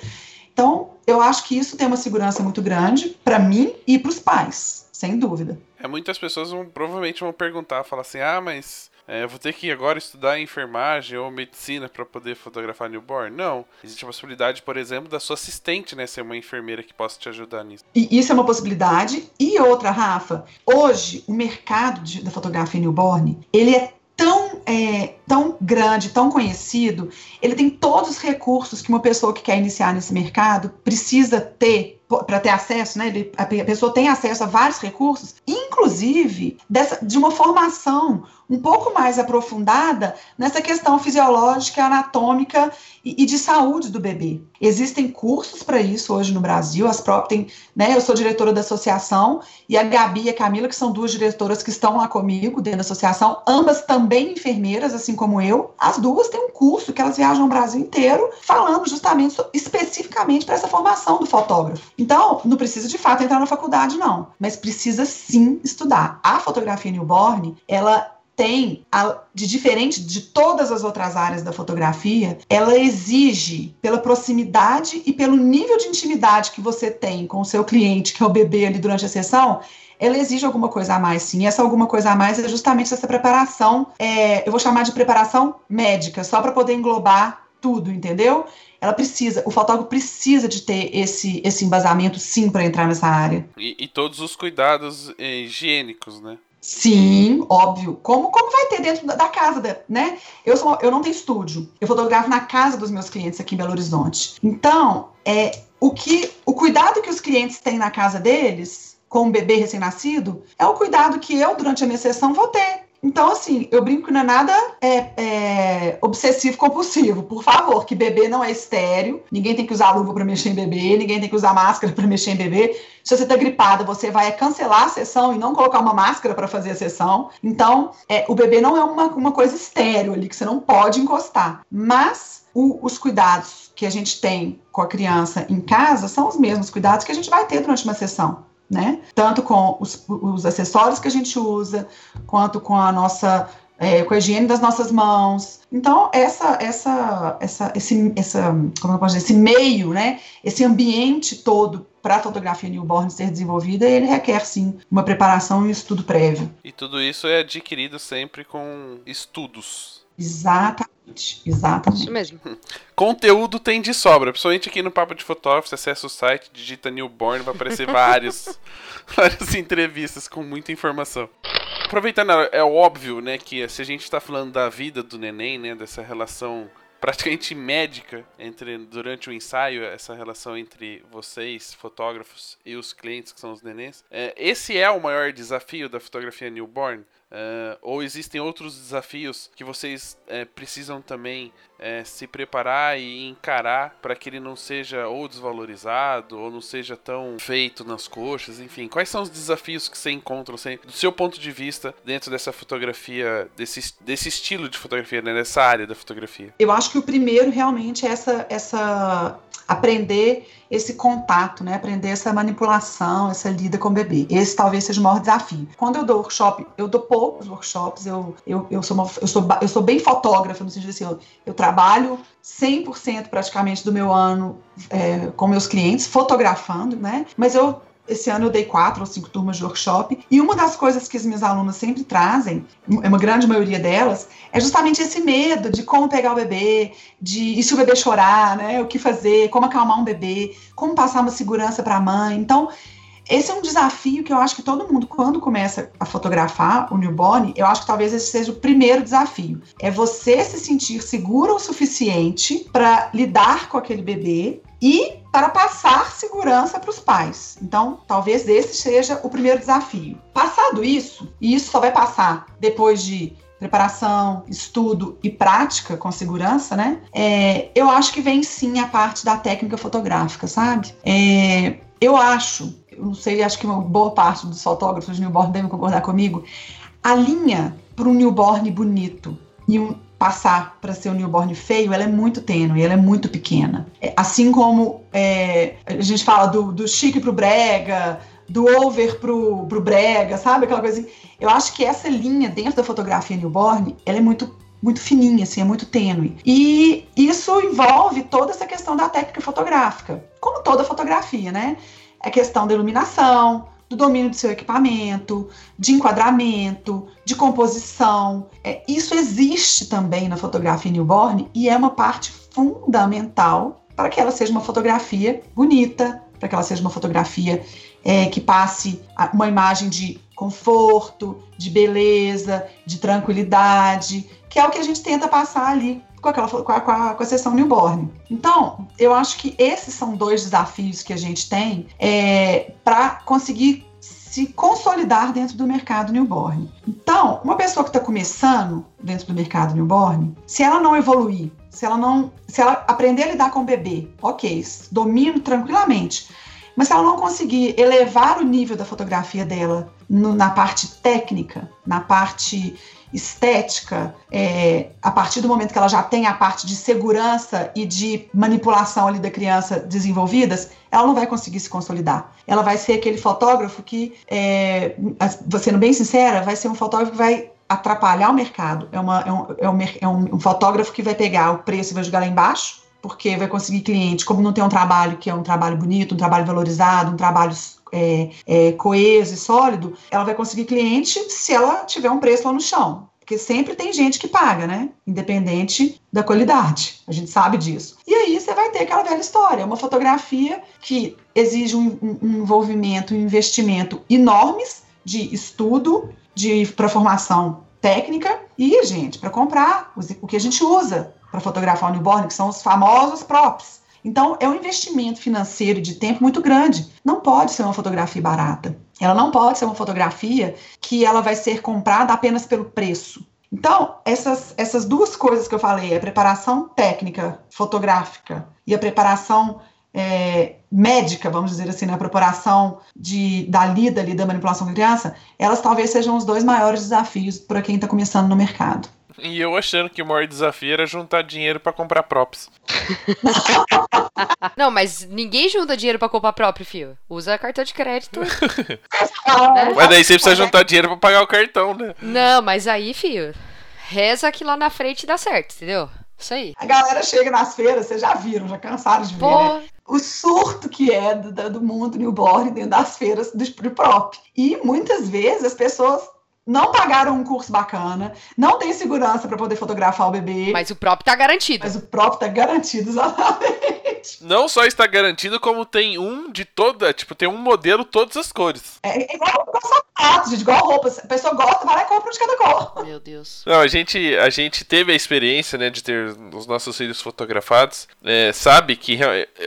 C: Então, eu acho que isso tem uma segurança muito grande para mim e para os pais, sem dúvida.
A: É, muitas pessoas vão, provavelmente vão perguntar, falar assim: ah, mas é, vou ter que agora estudar enfermagem ou medicina para poder fotografar newborn? Não. Existe a possibilidade, por exemplo, da sua assistente né, ser uma enfermeira que possa te ajudar nisso.
C: E isso é uma possibilidade. E outra, Rafa, hoje o mercado de, da fotografia newborn ele é tão, é, tão grande, tão conhecido, ele tem todos os recursos que uma pessoa que quer iniciar nesse mercado precisa ter para ter acesso, né? Ele, a pessoa tem acesso a vários recursos, inclusive dessa, de uma formação um pouco mais aprofundada nessa questão fisiológica, anatômica e, e de saúde do bebê. Existem cursos para isso hoje no Brasil, as próprias tem, né, eu sou diretora da associação e a Gabi e a Camila, que são duas diretoras que estão lá comigo dentro da associação, ambas também enfermeiras, assim como eu. As duas têm um curso que elas viajam o Brasil inteiro falando justamente especificamente para essa formação do fotógrafo. Então, não precisa de fato entrar na faculdade não, mas precisa sim estudar. A fotografia newborn, ela tem, de diferente de todas as outras áreas da fotografia, ela exige, pela proximidade e pelo nível de intimidade que você tem com o seu cliente, que é o bebê ali durante a sessão, ela exige alguma coisa a mais, sim. E essa alguma coisa a mais é justamente essa preparação, é, eu vou chamar de preparação médica, só para poder englobar tudo, entendeu? Ela precisa, o fotógrafo precisa de ter esse, esse embasamento, sim, para entrar nessa área.
A: E, e todos os cuidados eh, higiênicos, né?
C: Sim, óbvio. Como, como vai ter dentro da, casa, né? Eu, sou, eu não tenho estúdio. Eu fotografo na casa dos meus clientes aqui em Belo Horizonte. Então, é, o, que, o cuidado que os clientes têm na casa deles, com um bebê recém-nascido, é o cuidado que eu, durante a minha sessão, vou ter. Então, assim, eu brinco não é nada é, é, obsessivo compulsivo. Por favor, que bebê não é estéreo. Ninguém tem que usar luva para mexer em bebê, ninguém tem que usar máscara para mexer em bebê. Se você está gripada, você vai cancelar a sessão e não colocar uma máscara para fazer a sessão. Então, é, o bebê não é uma, uma coisa estéreo ali que você não pode encostar. Mas o, os cuidados que a gente tem com a criança em casa são os mesmos cuidados que a gente vai ter durante uma sessão né? Tanto com os, os acessórios que a gente usa, quanto com a nossa é, com a higiene das nossas mãos. Então, essa, essa, essa, esse, essa, como eu posso dizer, esse meio, né, esse ambiente todo para a fotografia newborn ser desenvolvida, ele requer sim uma preparação e um estudo prévio.
A: E tudo isso é adquirido sempre com estudos.
C: Exatamente, exatamente.
B: Isso mesmo.
A: Conteúdo tem de sobra, principalmente aqui no Papo de Fotógrafo, você acessa o site, digita Newborn, vai aparecer vários, [LAUGHS] várias entrevistas com muita informação. Aproveitando, é óbvio, né, que se a gente está falando da vida do neném, né, dessa relação praticamente médica entre durante o ensaio essa relação entre vocês fotógrafos e os clientes que são os nenéns é, esse é o maior desafio da fotografia newborn Uh, ou existem outros desafios que vocês uh, precisam também uh, se preparar e encarar para que ele não seja ou desvalorizado ou não seja tão feito nas coxas, enfim. Quais são os desafios que você encontra, assim, do seu ponto de vista, dentro dessa fotografia, desse, desse estilo de fotografia, né, nessa área da fotografia?
C: Eu acho que o primeiro realmente é essa, essa aprender esse contato, né? Aprender essa manipulação, essa lida com o bebê. Esse talvez seja o maior desafio. Quando eu dou workshop, eu dou poucos workshops, eu, eu, eu, sou, uma, eu, sou, eu sou bem fotógrafa, no sentido assim, eu, eu trabalho 100% praticamente do meu ano é, com meus clientes, fotografando, né? Mas eu esse ano eu dei quatro ou cinco turmas de workshop. E uma das coisas que as minhas alunas sempre trazem, é uma grande maioria delas, é justamente esse medo de como pegar o bebê, de e se o bebê chorar, né? O que fazer, como acalmar um bebê, como passar uma segurança para a mãe. Então, esse é um desafio que eu acho que todo mundo, quando começa a fotografar o newborn, eu acho que talvez esse seja o primeiro desafio. É você se sentir seguro o suficiente para lidar com aquele bebê e para passar segurança para os pais. Então, talvez esse seja o primeiro desafio. Passado isso, e isso só vai passar depois de preparação, estudo e prática com segurança, né? É, eu acho que vem sim a parte da técnica fotográfica, sabe? É, eu acho, eu não sei, acho que uma boa parte dos fotógrafos de newborn devem concordar comigo, a linha para um newborn bonito e um passar para ser um newborn feio, ela é muito tênue, ela é muito pequena. É, assim como é, a gente fala do, do chique pro brega, do over pro, pro brega, sabe? Aquela coisa assim. Eu acho que essa linha dentro da fotografia newborn, ela é muito muito fininha, assim, é muito tênue. E isso envolve toda essa questão da técnica fotográfica, como toda fotografia, né? É questão da iluminação, do domínio do seu equipamento, de enquadramento, de composição. É, isso existe também na fotografia newborn e é uma parte fundamental para que ela seja uma fotografia bonita, para que ela seja uma fotografia é, que passe uma imagem de conforto, de beleza, de tranquilidade, que é o que a gente tenta passar ali com, aquela, com, a, com, a, com a sessão newborn. Então, eu acho que esses são dois desafios que a gente tem é, para conseguir se consolidar dentro do mercado newborn. Então, uma pessoa que está começando dentro do mercado newborn, se ela não evoluir, se ela não, se ela aprender a lidar com o bebê, ok, domino tranquilamente. Mas se ela não conseguir elevar o nível da fotografia dela no, na parte técnica, na parte estética, é, a partir do momento que ela já tem a parte de segurança e de manipulação ali da criança desenvolvidas, ela não vai conseguir se consolidar. Ela vai ser aquele fotógrafo que, é, sendo bem sincera, vai ser um fotógrafo que vai atrapalhar o mercado. É, uma, é, um, é, um, é um, um fotógrafo que vai pegar o preço e vai jogar lá embaixo, porque vai conseguir cliente, como não tem um trabalho que é um trabalho bonito, um trabalho valorizado, um trabalho é, é, coeso e sólido, ela vai conseguir cliente se ela tiver um preço lá no chão. Porque sempre tem gente que paga, né? Independente da qualidade. A gente sabe disso. E aí você vai ter aquela velha história. Uma fotografia que exige um, um envolvimento, um investimento enormes de estudo, de para formação técnica e, gente, para comprar o que a gente usa para fotografar o newborn, que são os famosos props. Então, é um investimento financeiro e de tempo muito grande. Não pode ser uma fotografia barata. Ela não pode ser uma fotografia que ela vai ser comprada apenas pelo preço. Então, essas, essas duas coisas que eu falei, a preparação técnica fotográfica e a preparação é, médica, vamos dizer assim, na né, preparação de, da lida ali, da manipulação da criança, elas talvez sejam os dois maiores desafios para quem está começando no mercado.
A: E eu achando que o maior desafio era juntar dinheiro para comprar props. [LAUGHS]
B: Não, mas ninguém junta dinheiro para comprar próprio, fio. Usa cartão de crédito. né? [LAUGHS]
A: Mas daí você precisa juntar dinheiro para pagar o cartão, né?
B: Não, mas aí, fio, reza que lá na frente dá certo, entendeu? Isso aí.
C: A galera chega nas feiras, vocês já viram, já cansaram de ver, Pô. né? O surto que é do, do mundo newborn dentro das feiras do prop. E muitas vezes as pessoas não pagaram um curso bacana, não tem segurança para poder fotografar o bebê.
B: Mas o próprio tá garantido.
C: Mas o próprio tá garantido, [LAUGHS] exatamente.
A: Não só está garantido, como tem um de toda, tipo, tem um modelo todas as cores.
C: É, é igual, igual sapato, gente, igual roupa. A pessoa gosta, vai lá e compra um de cada cor.
B: Meu Deus.
A: Não, a gente, a gente teve a experiência, né, de ter os nossos filhos fotografados. É, sabe que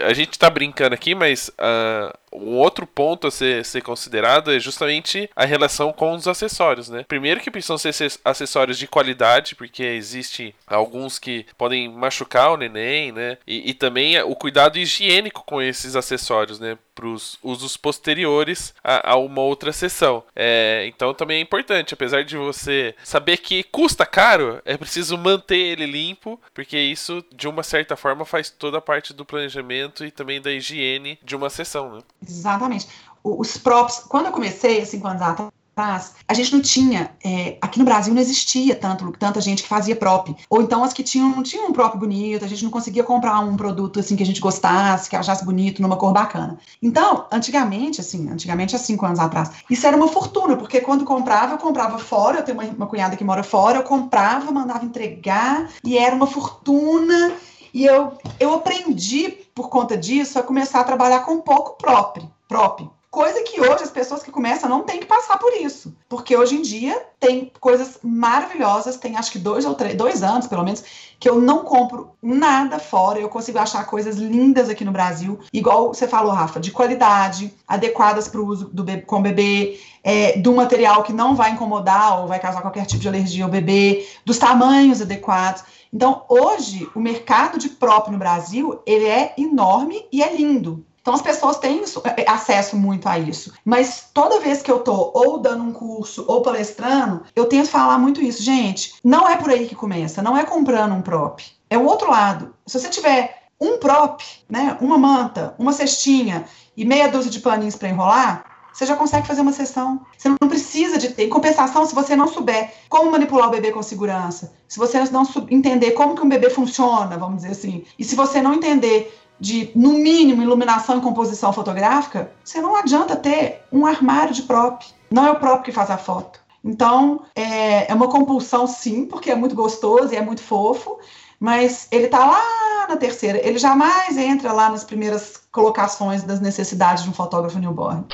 A: a gente tá brincando aqui, mas uh, um outro ponto a ser, ser considerado é justamente a relação com os acessórios, né? Primeiro que precisam ser acessórios de qualidade, porque existe alguns que podem machucar o neném, né? E, e também o cuidado higiênico com esses acessórios, né? Para os usos posteriores a, a, uma outra sessão. É, então também é importante, apesar de você saber que custa caro, é preciso manter ele limpo, porque isso de uma certa forma faz toda a parte do planejamento e também da higiene de uma sessão, né?
C: Exatamente. Os props, quando eu comecei, cinco anos atrás, a gente não tinha, é, aqui no Brasil não existia tanto, tanta gente que fazia prop. Ou então as que tinham, não tinham um prop bonito, a gente não conseguia comprar um produto assim que a gente gostasse, que achasse bonito, numa cor bacana. Então, antigamente, assim, antigamente há cinco anos atrás, isso era uma fortuna, porque quando comprava, eu comprava fora, eu tenho uma, uma cunhada que mora fora, eu comprava, mandava entregar, e era uma fortuna. E eu, eu aprendi, por conta disso, a começar a trabalhar com pouco próprio. próprio. Coisa que hoje as pessoas que começam não têm que passar por isso. Porque hoje em dia tem coisas maravilhosas, tem acho que dois ou três, dois anos pelo menos, que eu não compro nada fora. Eu consigo achar coisas lindas aqui no Brasil, igual você falou, Rafa, de qualidade, adequadas para o uso do bebê, com o bebê, é, do material que não vai incomodar ou vai causar qualquer tipo de alergia ao bebê, dos tamanhos adequados. Então, hoje, o mercado de próprio no Brasil, ele é enorme e é lindo. Então as pessoas têm é, é, acesso muito a isso. Mas toda vez que eu tô ou dando um curso ou palestrando, eu tento falar muito isso. Gente, não é por aí que começa, não é comprando um prop. É o outro lado. Se você tiver um prop, né, uma manta, uma cestinha e meia dúzia de paninhos para enrolar, você já consegue fazer uma sessão. Você não precisa de ter. Em compensação, se você não souber como manipular o bebê com segurança, se você não entender como que um bebê funciona, vamos dizer assim, e se você não entender de, no mínimo, iluminação e composição fotográfica, você não adianta ter um armário de prop. Não é o prop que faz a foto. Então, é, é uma compulsão, sim, porque é muito gostoso e é muito fofo, mas ele está lá na terceira. Ele jamais entra lá nas primeiras colocações das necessidades de um fotógrafo newborn.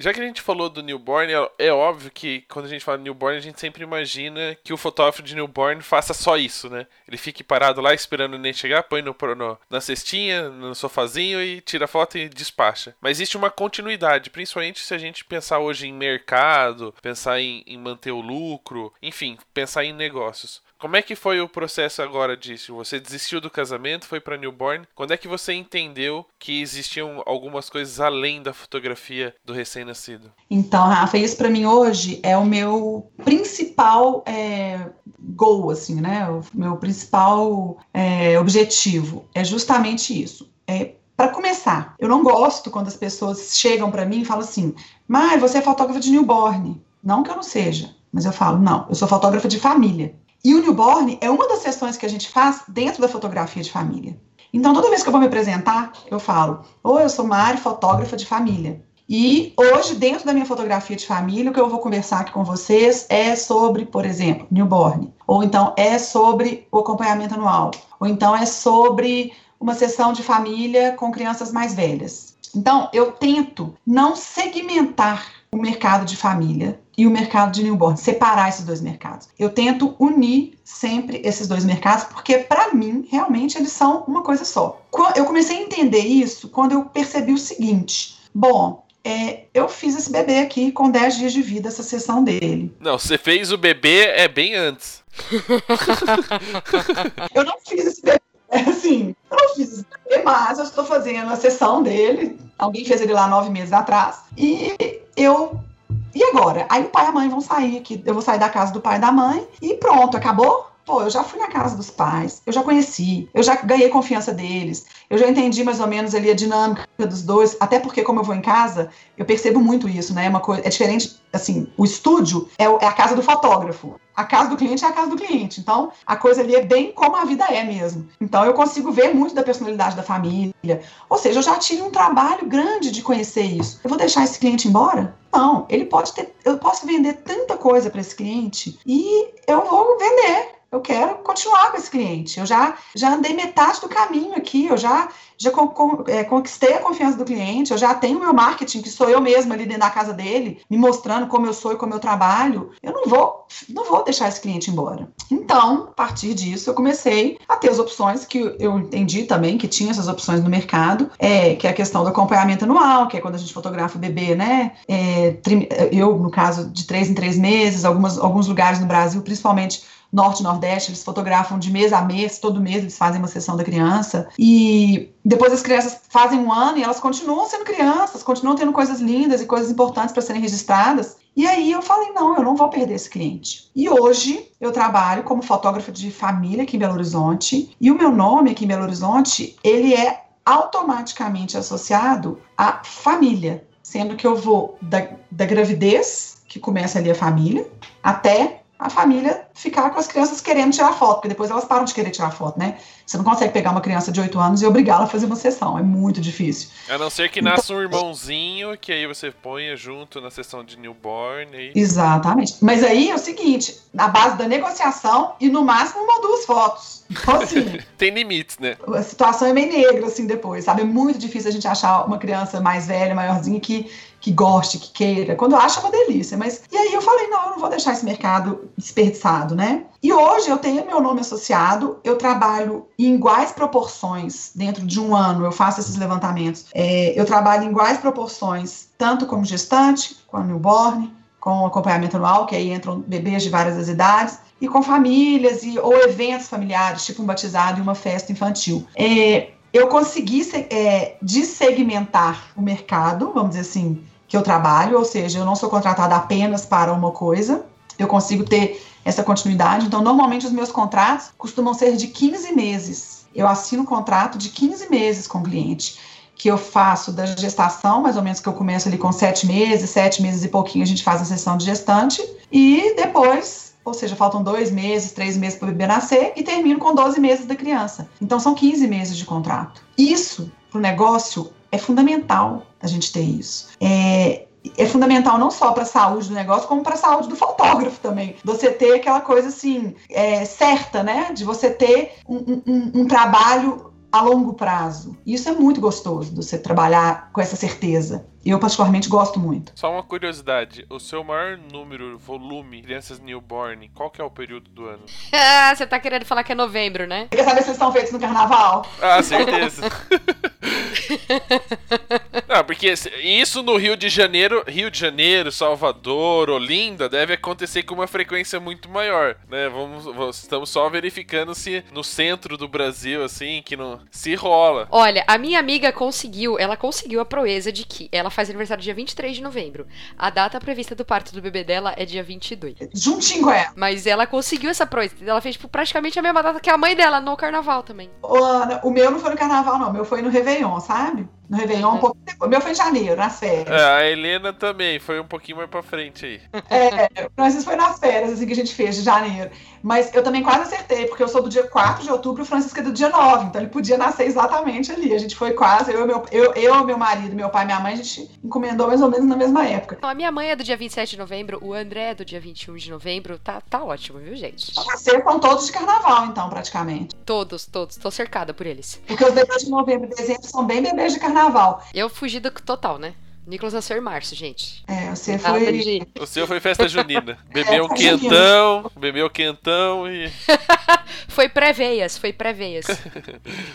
A: Já que a gente falou do newborn, é, é óbvio que quando a gente fala newborn, a gente sempre imagina que o fotógrafo de newborn faça só isso, né? Ele fique parado lá esperando o neném chegar, põe no, no, na cestinha, no sofazinho e tira foto e despacha. Mas existe uma continuidade, principalmente se a gente pensar hoje em mercado, pensar em, em manter o lucro, enfim, pensar em negócios. Como é que foi o processo agora disso? Você desistiu do casamento, foi para newborn? Quando é que você entendeu que existiam algumas coisas além da fotografia do recém-nascido?
C: Então, Rafa, isso para mim hoje é o meu principal é, goal, assim, né? O meu principal é, objetivo é justamente isso. É para começar, eu não gosto quando as pessoas chegam para mim e falam assim: "Mas você é fotógrafa de newborn". Não que eu não seja, mas eu falo: "Não, eu sou fotógrafa de família". E o newborn é uma das sessões que a gente faz dentro da fotografia de família. Então, toda vez que eu vou me apresentar, eu falo: Oi, eu sou Mari, fotógrafa de família. E hoje, dentro da minha fotografia de família, o que eu vou conversar aqui com vocês é sobre, por exemplo, newborn. Ou então é sobre o acompanhamento anual. Ou então é sobre uma sessão de família com crianças mais velhas. Então, eu tento não segmentar o mercado de família e o mercado de newborn, separar esses dois mercados. Eu tento unir sempre esses dois mercados, porque para mim, realmente, eles são uma coisa só. Eu comecei a entender isso quando eu percebi o seguinte: bom, é, eu fiz esse bebê aqui com 10 dias de vida, essa sessão dele.
A: Não, você fez o bebê é bem antes. [LAUGHS]
C: eu não fiz esse bebê. É assim, eu não fiz esse bebê, mas eu estou fazendo a sessão dele. Alguém fez ele lá nove meses atrás. E eu e agora? Aí o pai e a mãe vão sair aqui, eu vou sair da casa do pai e da mãe e pronto, acabou? Pô, eu já fui na casa dos pais, eu já conheci, eu já ganhei confiança deles, eu já entendi mais ou menos ali a dinâmica dos dois, até porque como eu vou em casa, eu percebo muito isso, né? É uma coisa, é diferente, assim, o estúdio é, é a casa do fotógrafo, a casa do cliente é a casa do cliente. Então, a coisa ali é bem como a vida é mesmo. Então, eu consigo ver muito da personalidade da família. Ou seja, eu já tive um trabalho grande de conhecer isso. Eu vou deixar esse cliente embora? Não, ele pode ter, eu posso vender tanta coisa para esse cliente e eu vou vender eu quero continuar com esse cliente. Eu já, já andei metade do caminho aqui, eu já, já con, con, é, conquistei a confiança do cliente, eu já tenho meu marketing, que sou eu mesma ali dentro da casa dele, me mostrando como eu sou e como eu trabalho. Eu não vou, não vou deixar esse cliente embora. Então, a partir disso, eu comecei a ter as opções que eu entendi também que tinha essas opções no mercado, é, que é a questão do acompanhamento anual, que é quando a gente fotografa o bebê, né? É, eu, no caso, de três em três meses, algumas, alguns lugares no Brasil, principalmente norte nordeste, eles fotografam de mês a mês, todo mês eles fazem uma sessão da criança. E depois as crianças fazem um ano e elas continuam sendo crianças, continuam tendo coisas lindas e coisas importantes para serem registradas. E aí eu falei, não, eu não vou perder esse cliente. E hoje eu trabalho como fotógrafa de família aqui em Belo Horizonte, e o meu nome aqui em Belo Horizonte, ele é automaticamente associado à família, sendo que eu vou da, da gravidez, que começa ali a família, até a família ficar com as crianças querendo tirar foto, porque depois elas param de querer tirar foto, né? Você não consegue pegar uma criança de 8 anos e obrigá-la a fazer uma sessão, é muito difícil.
A: A não ser que nasça um irmãozinho, que aí você ponha junto na sessão de newborn. E...
C: Exatamente. Mas aí é o seguinte, na base da negociação e no máximo uma ou duas fotos. Então, assim, [LAUGHS]
A: Tem limites, né?
C: A situação é meio negra, assim, depois, sabe? É muito difícil a gente achar uma criança mais velha, maiorzinha, que que goste, que queira. Quando acha, é uma delícia. Mas e aí eu falei, não, eu não vou deixar esse mercado desperdiçado, né? E hoje eu tenho meu nome associado, eu trabalho em iguais proporções dentro de um ano, eu faço esses levantamentos. É, eu trabalho em iguais proporções, tanto como gestante, com a newborn, com acompanhamento anual, que aí entram bebês de várias idades, e com famílias e, ou eventos familiares, tipo um batizado e uma festa infantil. É, eu consegui é, dessegmentar o mercado, vamos dizer assim, que eu trabalho, ou seja, eu não sou contratada apenas para uma coisa, eu consigo ter essa continuidade. Então, normalmente os meus contratos costumam ser de 15 meses. Eu assino um contrato de 15 meses com o cliente, que eu faço da gestação, mais ou menos que eu começo ali com sete meses, sete meses e pouquinho a gente faz a sessão de gestante, e depois ou seja, faltam dois meses, três meses para o bebê nascer e termino com 12 meses da criança. Então são 15 meses de contrato. Isso, para o negócio, é fundamental a gente ter isso. É, é fundamental não só para a saúde do negócio, como para a saúde do fotógrafo também. Você ter aquela coisa assim, é, certa, né? De você ter um, um, um trabalho a longo prazo. E isso é muito gostoso, de você trabalhar com essa certeza. Eu, particularmente, gosto muito.
A: Só uma curiosidade: o seu maior número, volume, crianças newborn, qual que é o período do ano?
B: Ah, [LAUGHS] você tá querendo falar que é novembro, né?
C: Você quer saber se eles estão feitos no carnaval?
A: Ah, certeza. [LAUGHS] Porque isso no Rio de Janeiro, Rio de Janeiro, Salvador, Olinda, deve acontecer com uma frequência muito maior, né? Vamos, estamos só verificando se no centro do Brasil, assim, que não se rola.
B: Olha, a minha amiga conseguiu, ela conseguiu a proeza de que ela faz aniversário dia 23 de novembro. A data prevista do parto do bebê dela é dia 22.
C: Juntinho com ela.
B: Mas ela conseguiu essa proeza. Ela fez tipo, praticamente a mesma data que a mãe dela no carnaval também.
C: Ô, Ana, o meu não foi no carnaval, não. O meu foi no Réveillon, sabe? No Réveillon, um pouco depois. O meu foi em janeiro, nas férias.
A: É, a Helena também, foi um pouquinho mais pra frente aí.
C: É, o foi nas férias, assim, que a gente fez, de janeiro. Mas eu também quase acertei, porque eu sou do dia 4 de outubro, o Francisco é do dia 9, então ele podia nascer exatamente ali. A gente foi quase, eu, meu, eu, eu meu marido, meu pai e minha mãe, a gente encomendou mais ou menos na mesma época.
B: A minha mãe é do dia 27 de novembro, o André é do dia 21 de novembro, tá, tá ótimo, viu, gente?
C: Vocês são todos de carnaval, então, praticamente.
B: Todos, todos, tô cercada por eles.
C: Porque os bebês de novembro e dezembro são bem bebês de carnaval.
B: Eu fugi do total, né? Nicolas nasceu em março, gente.
C: É, você foi.
A: O seu foi festa junina. [LAUGHS] Bebeu um quentão, bebeu quentão e. [LAUGHS]
B: foi pré-veias, foi pré-veias.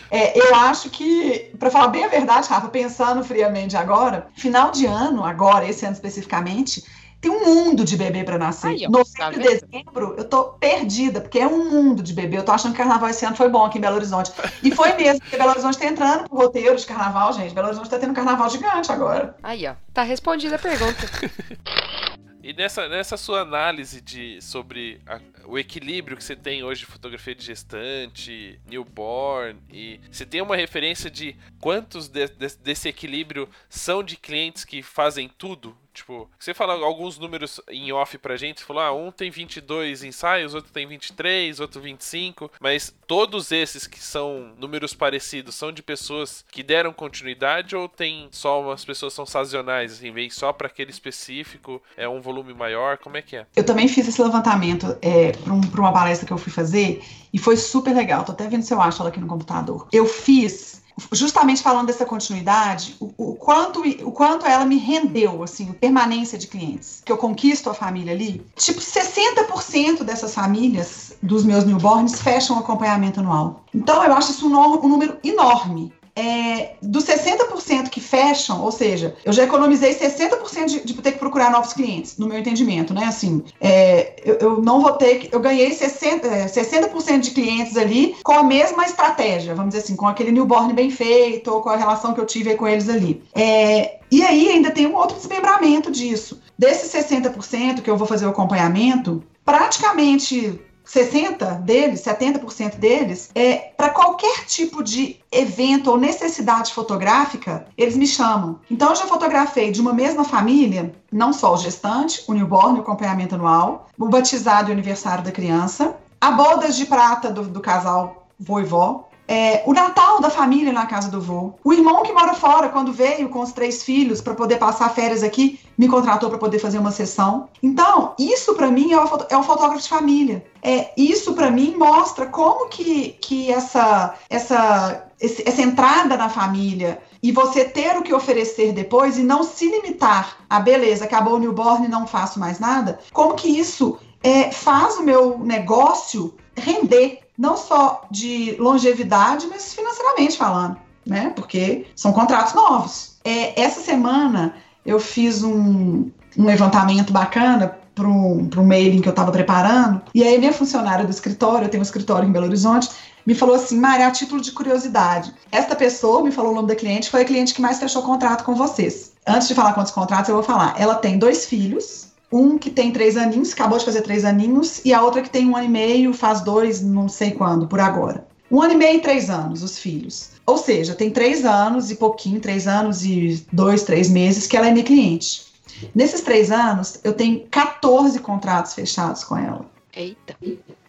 C: é, eu acho que, para falar bem a verdade, Rafa, pensando friamente agora, final de ano, agora, esse ano especificamente, tem um mundo de bebê para nascer. Aí, Novembro tá e dezembro, eu tô perdida, porque é um mundo de bebê. Eu tô achando que carnaval esse ano foi bom aqui em Belo Horizonte. E foi [LAUGHS] mesmo, porque Belo Horizonte tá entrando pro roteiro de carnaval, gente. Belo Horizonte tá tendo um carnaval gigante agora.
B: Aí, ó. Tá respondida a pergunta. [LAUGHS]
A: E nessa, nessa sua análise de, sobre a, o equilíbrio que você tem hoje de fotografia de gestante, newborn, e você tem uma referência de quantos de, de, desse equilíbrio são de clientes que fazem tudo? Tipo, você fala alguns números em off pra gente, você falou, ah, um tem 22 ensaios, outro tem 23, outro 25, mas todos esses que são números parecidos são de pessoas que deram continuidade ou tem só umas pessoas são sazonais, assim, vem só para aquele específico, é um volume maior, como é que é?
C: Eu também fiz esse levantamento é, para um, uma palestra que eu fui fazer e foi super legal, tô até vendo se eu acho ela aqui no computador. Eu fiz justamente falando dessa continuidade, o, o, quanto, o quanto ela me rendeu, assim, permanência de clientes, que eu conquisto a família ali. Tipo, 60% dessas famílias dos meus newborns fecham acompanhamento anual. Então, eu acho isso um, um número enorme é, dos 60% que fecham, ou seja, eu já economizei 60% de, de ter que procurar novos clientes, no meu entendimento, né? Assim, é, eu, eu, não vou ter que. Eu ganhei 60%, 60 é, de clientes ali com a mesma estratégia, vamos dizer assim, com aquele newborn bem feito, ou com a relação que eu tive com eles ali. É, e aí ainda tem um outro desmembramento disso. Desses 60% que eu vou fazer o acompanhamento, praticamente 60 deles, 70% deles, é para qualquer tipo de evento ou necessidade fotográfica, eles me chamam. Então eu já fotografei de uma mesma família, não só o gestante, o newborn, o acompanhamento anual, o batizado e o aniversário da criança, a bodas de prata do, do casal vô e vó, é, o Natal da família na casa do vô. O irmão que mora fora, quando veio com os três filhos para poder passar férias aqui, me contratou para poder fazer uma sessão. Então, isso para mim é, é um fotógrafo de família. É, isso para mim mostra como que, que essa, essa, essa entrada na família e você ter o que oferecer depois e não se limitar a beleza, acabou o newborn e não faço mais nada, como que isso é, faz o meu negócio render não só de longevidade, mas financeiramente falando, né? Porque são contratos novos. É, essa semana eu fiz um, um levantamento bacana para um, mailing que eu estava preparando, e aí minha funcionária do escritório, eu tenho um escritório em Belo Horizonte, me falou assim, Maria, a título de curiosidade, esta pessoa me falou o nome da cliente, foi a cliente que mais fechou contrato com vocês. Antes de falar quantos contratos, eu vou falar. Ela tem dois filhos, um que tem três aninhos, acabou de fazer três aninhos, e a outra que tem um ano e meio, faz dois, não sei quando, por agora. Um ano e meio e três anos, os filhos. Ou seja, tem três anos e pouquinho, três anos e dois, três meses que ela é minha cliente. Nesses três anos, eu tenho 14 contratos fechados com ela.
B: Eita.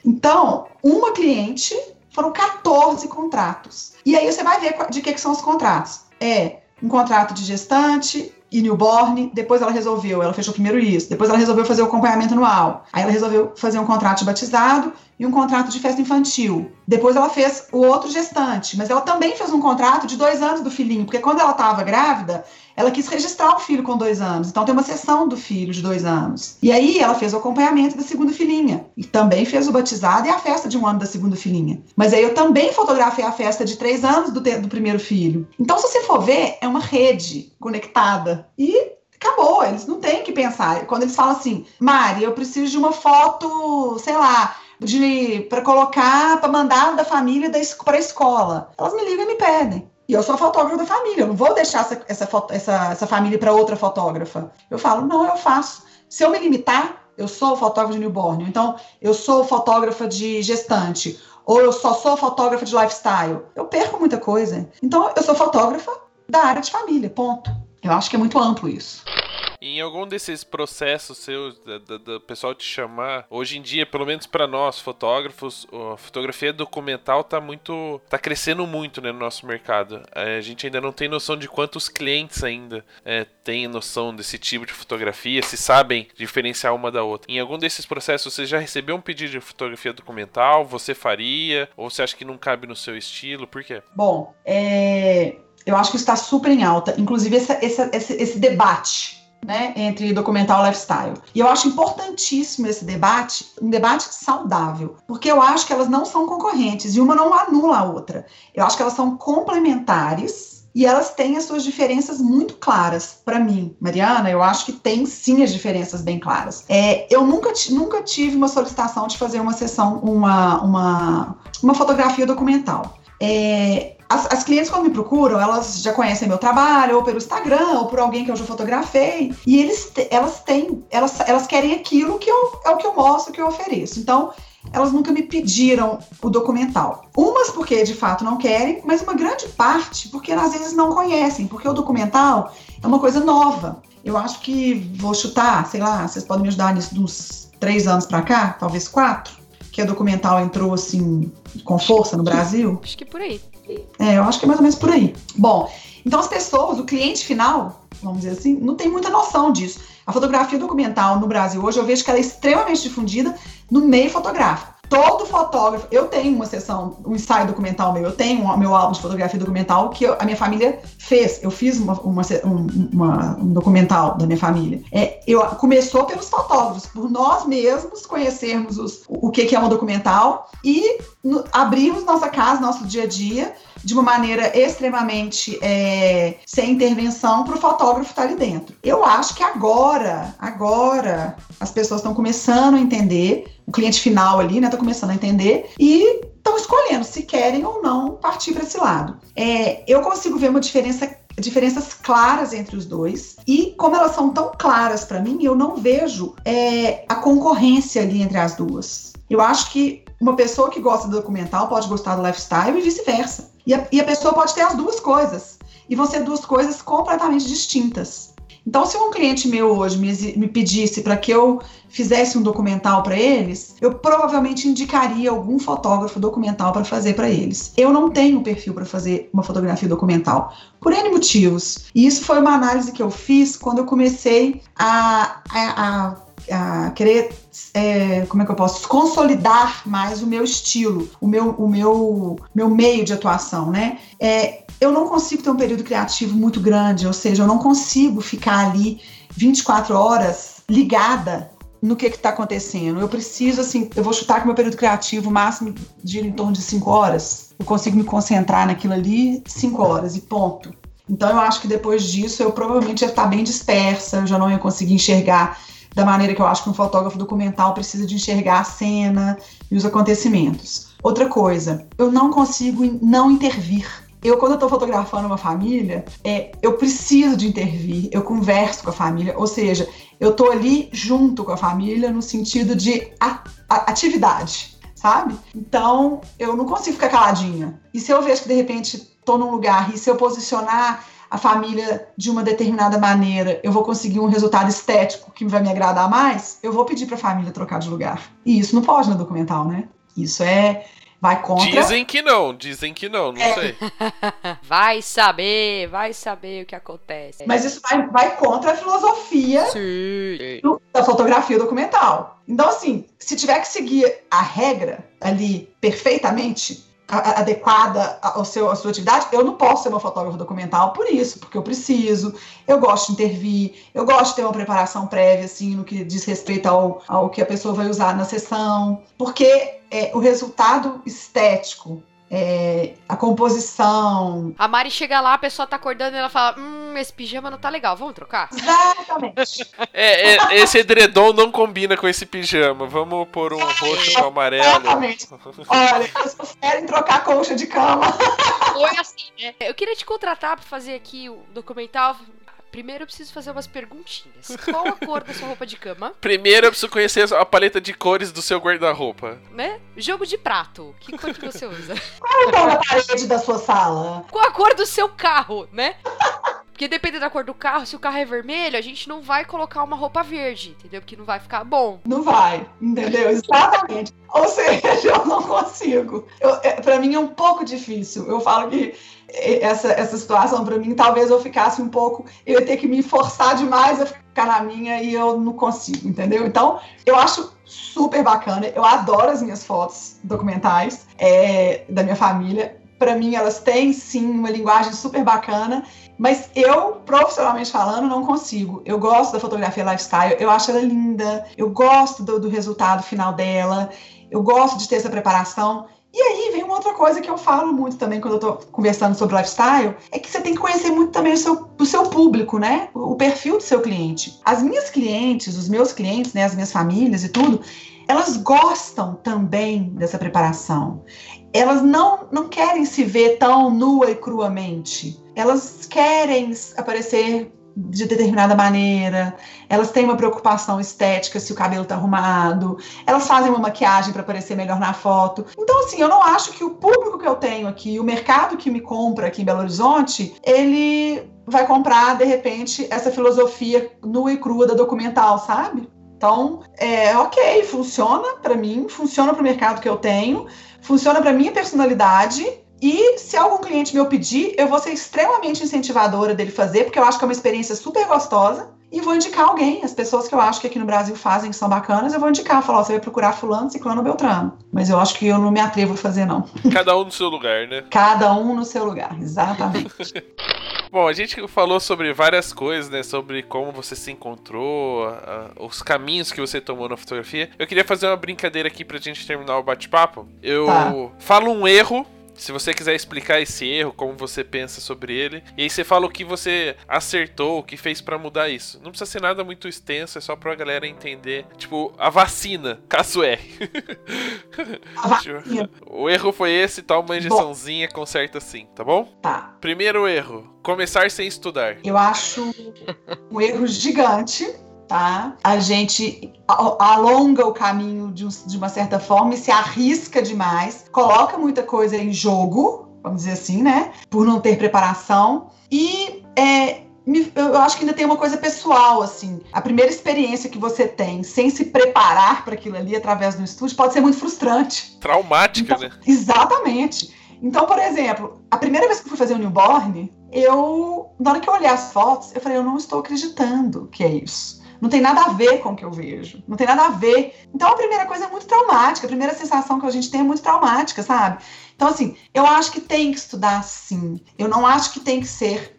C: Então, uma cliente, foram 14 contratos. E aí você vai ver de que, que são os contratos. É um contrato de gestante, e newborn, depois ela resolveu, ela fechou primeiro isso, depois ela resolveu fazer o acompanhamento anual, aí ela resolveu fazer um contrato de batizado e um contrato de festa infantil. Depois ela fez o outro gestante, mas ela também fez um contrato de dois anos do filhinho, porque quando ela estava grávida, ela quis registrar o filho com dois anos. Então tem uma sessão do filho de dois anos. E aí ela fez o acompanhamento da segunda filhinha. E também fez o batizado e a festa de um ano da segunda filhinha. Mas aí eu também fotografei a festa de três anos do, do primeiro filho. Então, se você for ver, é uma rede conectada. E acabou, eles não têm que pensar. Quando eles falam assim, Mari, eu preciso de uma foto, sei lá, de para colocar, para mandar da família para a escola. Elas me ligam e me pedem. E eu sou a fotógrafa da família, eu não vou deixar essa, essa, essa, essa família para outra fotógrafa. Eu falo, não, eu faço. Se eu me limitar, eu sou fotógrafa de newborn, então eu sou fotógrafa de gestante, ou eu só sou fotógrafa de lifestyle. Eu perco muita coisa. Então eu sou fotógrafa da área de família, ponto. Eu acho que é muito amplo isso.
A: Em algum desses processos seus, do pessoal te chamar, hoje em dia, pelo menos para nós fotógrafos, a fotografia documental tá muito. tá crescendo muito né, no nosso mercado. É, a gente ainda não tem noção de quantos clientes ainda é, têm noção desse tipo de fotografia, se sabem diferenciar uma da outra. Em algum desses processos, você já recebeu um pedido de fotografia documental? Você faria? Ou você acha que não cabe no seu estilo? Por quê?
C: Bom, é, eu acho que está super em alta. Inclusive, essa, essa, esse, esse debate né, entre documental e lifestyle. E eu acho importantíssimo esse debate, um debate saudável, porque eu acho que elas não são concorrentes e uma não anula a outra. Eu acho que elas são complementares e elas têm as suas diferenças muito claras. Para mim, Mariana, eu acho que tem sim as diferenças bem claras. É, eu nunca, nunca tive uma solicitação de fazer uma sessão, uma, uma, uma fotografia documental. É, as, as, clientes, quando me procuram, elas já conhecem meu trabalho, ou pelo Instagram, ou por alguém que eu já fotografei, e eles, elas têm, elas, elas querem aquilo que eu, é o que eu mostro, que eu ofereço. Então, elas nunca me pediram o documental. Umas porque de fato não querem, mas uma grande parte porque às vezes não conhecem, porque o documental é uma coisa nova. Eu acho que vou chutar, sei lá, vocês podem me ajudar nisso de uns três anos para cá, talvez quatro, que o documental entrou assim com força no Brasil.
B: Acho que por aí.
C: É, eu acho que é mais ou menos por aí. Bom, então as pessoas, o cliente final, vamos dizer assim, não tem muita noção disso. A fotografia documental no Brasil hoje eu vejo que ela é extremamente difundida no meio fotográfico. Todo fotógrafo, eu tenho uma sessão, um ensaio documental meu, eu tenho um, meu álbum de fotografia documental que eu, a minha família fez. Eu fiz uma, uma, um, uma, um, documental da minha família. É, eu, começou pelos fotógrafos, por nós mesmos conhecermos os, o, o que, que é um documental e abrirmos nossa casa, nosso dia a dia, de uma maneira extremamente é, sem intervenção para o fotógrafo estar tá ali dentro. Eu acho que agora, agora, as pessoas estão começando a entender, o cliente final ali, né, está começando a entender e estão escolhendo se querem ou não partir para esse lado. É, eu consigo ver uma diferença diferenças claras entre os dois e como elas são tão claras para mim eu não vejo é, a concorrência ali entre as duas eu acho que uma pessoa que gosta do documental pode gostar do lifestyle e vice-versa. E, e a, pessoa pode ter as duas coisas. E vão ser duas coisas completamente distintas. Então, se um cliente meu hoje me, me pedisse para que eu fizesse um documental para eles, eu provavelmente indicaria algum fotógrafo documental para fazer para eles. Eu não tenho perfil para fazer uma fotografia documental, por N motivos. E isso foi uma análise que eu fiz quando eu comecei a, a, a a querer, é, como é que eu posso, consolidar mais o meu estilo, o meu, o meu, meu meio de atuação, né? É, eu não consigo ter um período criativo muito grande, ou seja, eu não consigo ficar ali 24 horas ligada no que está acontecendo. Eu preciso, assim, eu vou chutar que meu período criativo máximo gira em torno de 5 horas. Eu consigo me concentrar naquilo ali 5 horas e ponto. Então eu acho que depois disso eu provavelmente ia estar bem dispersa, eu já não ia conseguir enxergar da maneira que eu acho que um fotógrafo documental precisa de enxergar a cena e os acontecimentos. Outra coisa, eu não consigo não intervir. Eu, quando eu tô fotografando uma família, é, eu preciso de intervir, eu converso com a família, ou seja, eu tô ali junto com a família no sentido de atividade, sabe? Então, eu não consigo ficar caladinha. E se eu vejo que de repente tô num lugar e se eu posicionar a família de uma determinada maneira, eu vou conseguir um resultado estético que vai me agradar mais, eu vou pedir para a família trocar de lugar. E isso não pode no documental, né? Isso é vai contra.
A: Dizem que não, dizem que não, não é. sei. [LAUGHS]
B: vai saber, vai saber o que acontece.
C: Mas isso vai, vai contra a filosofia do, da fotografia documental. Então, assim, se tiver que seguir a regra ali perfeitamente, adequada ao seu, à sua atividade, eu não posso ser uma fotógrafa documental por isso, porque eu preciso, eu gosto de intervir, eu gosto de ter uma preparação prévia, assim, no que diz respeito ao, ao que a pessoa vai usar na sessão, porque é, o resultado estético é, a composição.
B: A Mari chega lá, a pessoa tá acordando e ela fala: Hum, esse pijama não tá legal, vamos trocar?
C: Exatamente. [LAUGHS]
A: é, é, esse edredom não combina com esse pijama. Vamos pôr um roxo com amarelo.
C: Exatamente. [LAUGHS] Olha, vocês querem trocar colcha de cama.
B: Foi assim, né? Eu queria te contratar pra fazer aqui o documental Primeiro eu preciso fazer umas perguntinhas. Qual a cor da sua roupa de cama? [LAUGHS]
A: Primeiro eu preciso conhecer a paleta de cores do seu guarda-roupa.
B: Né? Jogo de prato. Que cor que você usa? [LAUGHS]
C: Qual a cor da parede da sua sala?
B: Qual a cor do seu carro, né? Porque dependendo da cor do carro, se o carro é vermelho, a gente não vai colocar uma roupa verde, entendeu? Porque não vai ficar bom.
C: Não vai, entendeu? Exatamente. Ou seja, [LAUGHS] eu não consigo. Eu, é, pra mim é um pouco difícil. Eu falo que essa, essa situação para mim, talvez eu ficasse um pouco, eu ia ter que me forçar demais a ficar na minha e eu não consigo, entendeu? Então, eu acho super bacana, eu adoro as minhas fotos documentais é, da minha família. Para mim, elas têm sim uma linguagem super bacana, mas eu, profissionalmente falando, não consigo. Eu gosto da fotografia lifestyle, eu acho ela linda, eu gosto do, do resultado final dela, eu gosto de ter essa preparação. E aí vem uma outra coisa que eu falo muito também quando eu tô conversando sobre lifestyle, é que você tem que conhecer muito também o seu, o seu público, né? O perfil do seu cliente. As minhas clientes, os meus clientes, né, as minhas famílias e tudo, elas gostam também dessa preparação. Elas não, não querem se ver tão nua e cruamente. Elas querem aparecer de determinada maneira, elas têm uma preocupação estética se o cabelo tá arrumado, elas fazem uma maquiagem para parecer melhor na foto. Então, assim, eu não acho que o público que eu tenho aqui, o mercado que me compra aqui em Belo Horizonte, ele vai comprar, de repente, essa filosofia nua e crua da documental, sabe? Então, é ok, funciona para mim, funciona para o mercado que eu tenho, funciona para minha personalidade e se algum cliente me pedir, eu vou ser extremamente incentivadora dele fazer, porque eu acho que é uma experiência super gostosa. E vou indicar alguém, as pessoas que eu acho que aqui no Brasil fazem, que são bacanas, eu vou indicar, falar, você vai procurar fulano, ciclano, beltrano. Mas eu acho que eu não me atrevo a fazer, não. [LAUGHS]
A: Cada um no seu lugar, né?
C: Cada um no seu lugar, exatamente. [LAUGHS]
A: Bom, a gente falou sobre várias coisas, né? Sobre como você se encontrou, uh, os caminhos que você tomou na fotografia. Eu queria fazer uma brincadeira aqui pra gente terminar o bate-papo. Eu tá. falo um erro se você quiser explicar esse erro, como você pensa sobre ele, e aí você fala o que você acertou, o que fez para mudar isso. Não precisa ser nada muito extenso, é só pra galera entender. Tipo, a vacina, caso. Tipo, [LAUGHS] o erro foi esse, toma uma injeçãozinha, conserta assim, tá bom?
C: Tá.
A: Primeiro erro, começar sem estudar.
C: Eu acho um erro gigante tá? A gente alonga o caminho de, um, de, uma certa forma e se arrisca demais, coloca muita coisa em jogo, vamos dizer assim, né? Por não ter preparação. E é, eu acho que ainda tem uma coisa pessoal, assim. A primeira experiência que você tem sem se preparar para aquilo ali através do estúdio pode ser muito frustrante.
A: Traumática,
C: então,
A: né?
C: Exatamente. Então, por exemplo, a primeira vez que eu fui fazer o newborn, eu, na hora que eu olhei as fotos, eu falei, eu não estou acreditando que é isso. Não tem nada a ver com o que eu vejo. Não tem nada a ver. Então, a primeira coisa é muito traumática. A primeira sensação que a gente tem é muito traumática, sabe? Então, assim, eu acho que tem que estudar sim. Eu não acho que tem que ser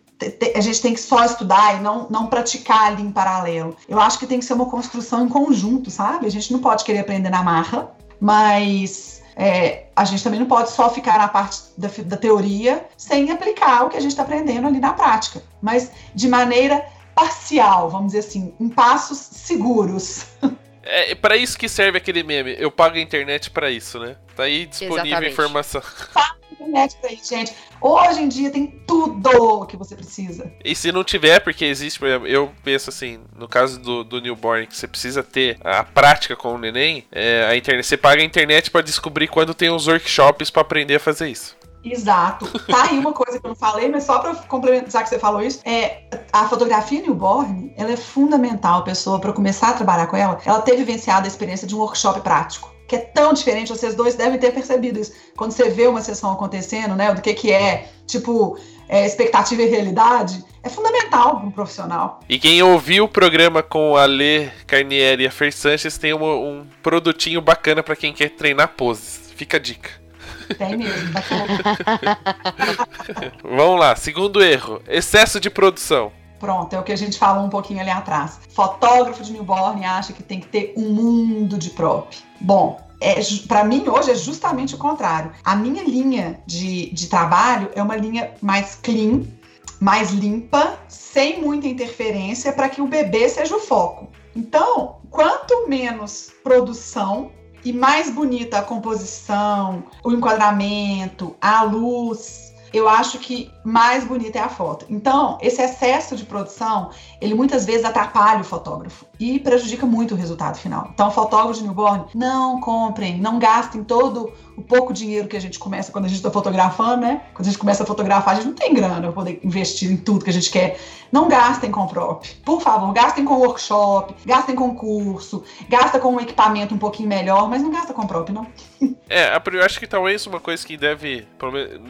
C: a gente tem que só estudar e não, não praticar ali em paralelo. Eu acho que tem que ser uma construção em conjunto, sabe? A gente não pode querer aprender na marra, mas é, a gente também não pode só ficar na parte da, da teoria sem aplicar o que a gente está aprendendo ali na prática. Mas de maneira parcial, vamos dizer assim, em passos seguros.
A: É para isso que serve aquele meme. Eu pago a internet para isso, né? Tá aí disponível Exatamente. a informação.
C: Paga a internet pra isso, gente. Hoje em dia tem tudo que você precisa.
A: E se não tiver, porque existe, por exemplo, eu penso assim, no caso do, do newborn, que você precisa ter a prática com o neném, é, a internet, você paga a internet para descobrir quando tem os workshops para aprender a fazer isso.
C: Exato. Tá aí uma coisa que eu não falei, mas só para complementar que você falou isso, é a fotografia newborn, ela é fundamental, a pessoa para começar a trabalhar com ela, ela ter vivenciado a experiência de um workshop prático. que é tão diferente, vocês dois devem ter percebido isso. Quando você vê uma sessão acontecendo, né, do que que é, tipo, é, expectativa e realidade, é fundamental para um profissional.
A: E quem ouviu o programa com a Lê Carnieri e a Fer Sanches tem um, um produtinho bacana para quem quer treinar poses. Fica a dica.
C: Tem mesmo, [LAUGHS]
A: Vamos lá, segundo erro: excesso de produção.
C: Pronto, é o que a gente falou um pouquinho ali atrás. Fotógrafo de newborn acha que tem que ter um mundo de prop. Bom, é, para mim hoje é justamente o contrário. A minha linha de, de trabalho é uma linha mais clean, mais limpa, sem muita interferência, para que o bebê seja o foco. Então, quanto menos produção e mais bonita a composição, o enquadramento, a luz, eu acho que mais bonita é a foto. Então, esse excesso de produção, ele muitas vezes atrapalha o fotógrafo e prejudica muito o resultado final. Então, fotógrafo de newborn, não comprem, não gastem todo o pouco dinheiro que a gente começa quando a gente está fotografando, né? Quando a gente começa a fotografar, a gente não tem grana para poder investir em tudo que a gente quer. Não gastem com prop. Por favor, gastem com workshop, gastem com curso, gasta com um equipamento um pouquinho melhor, mas não gasta com prop, não.
A: É, eu acho que talvez uma coisa que deve.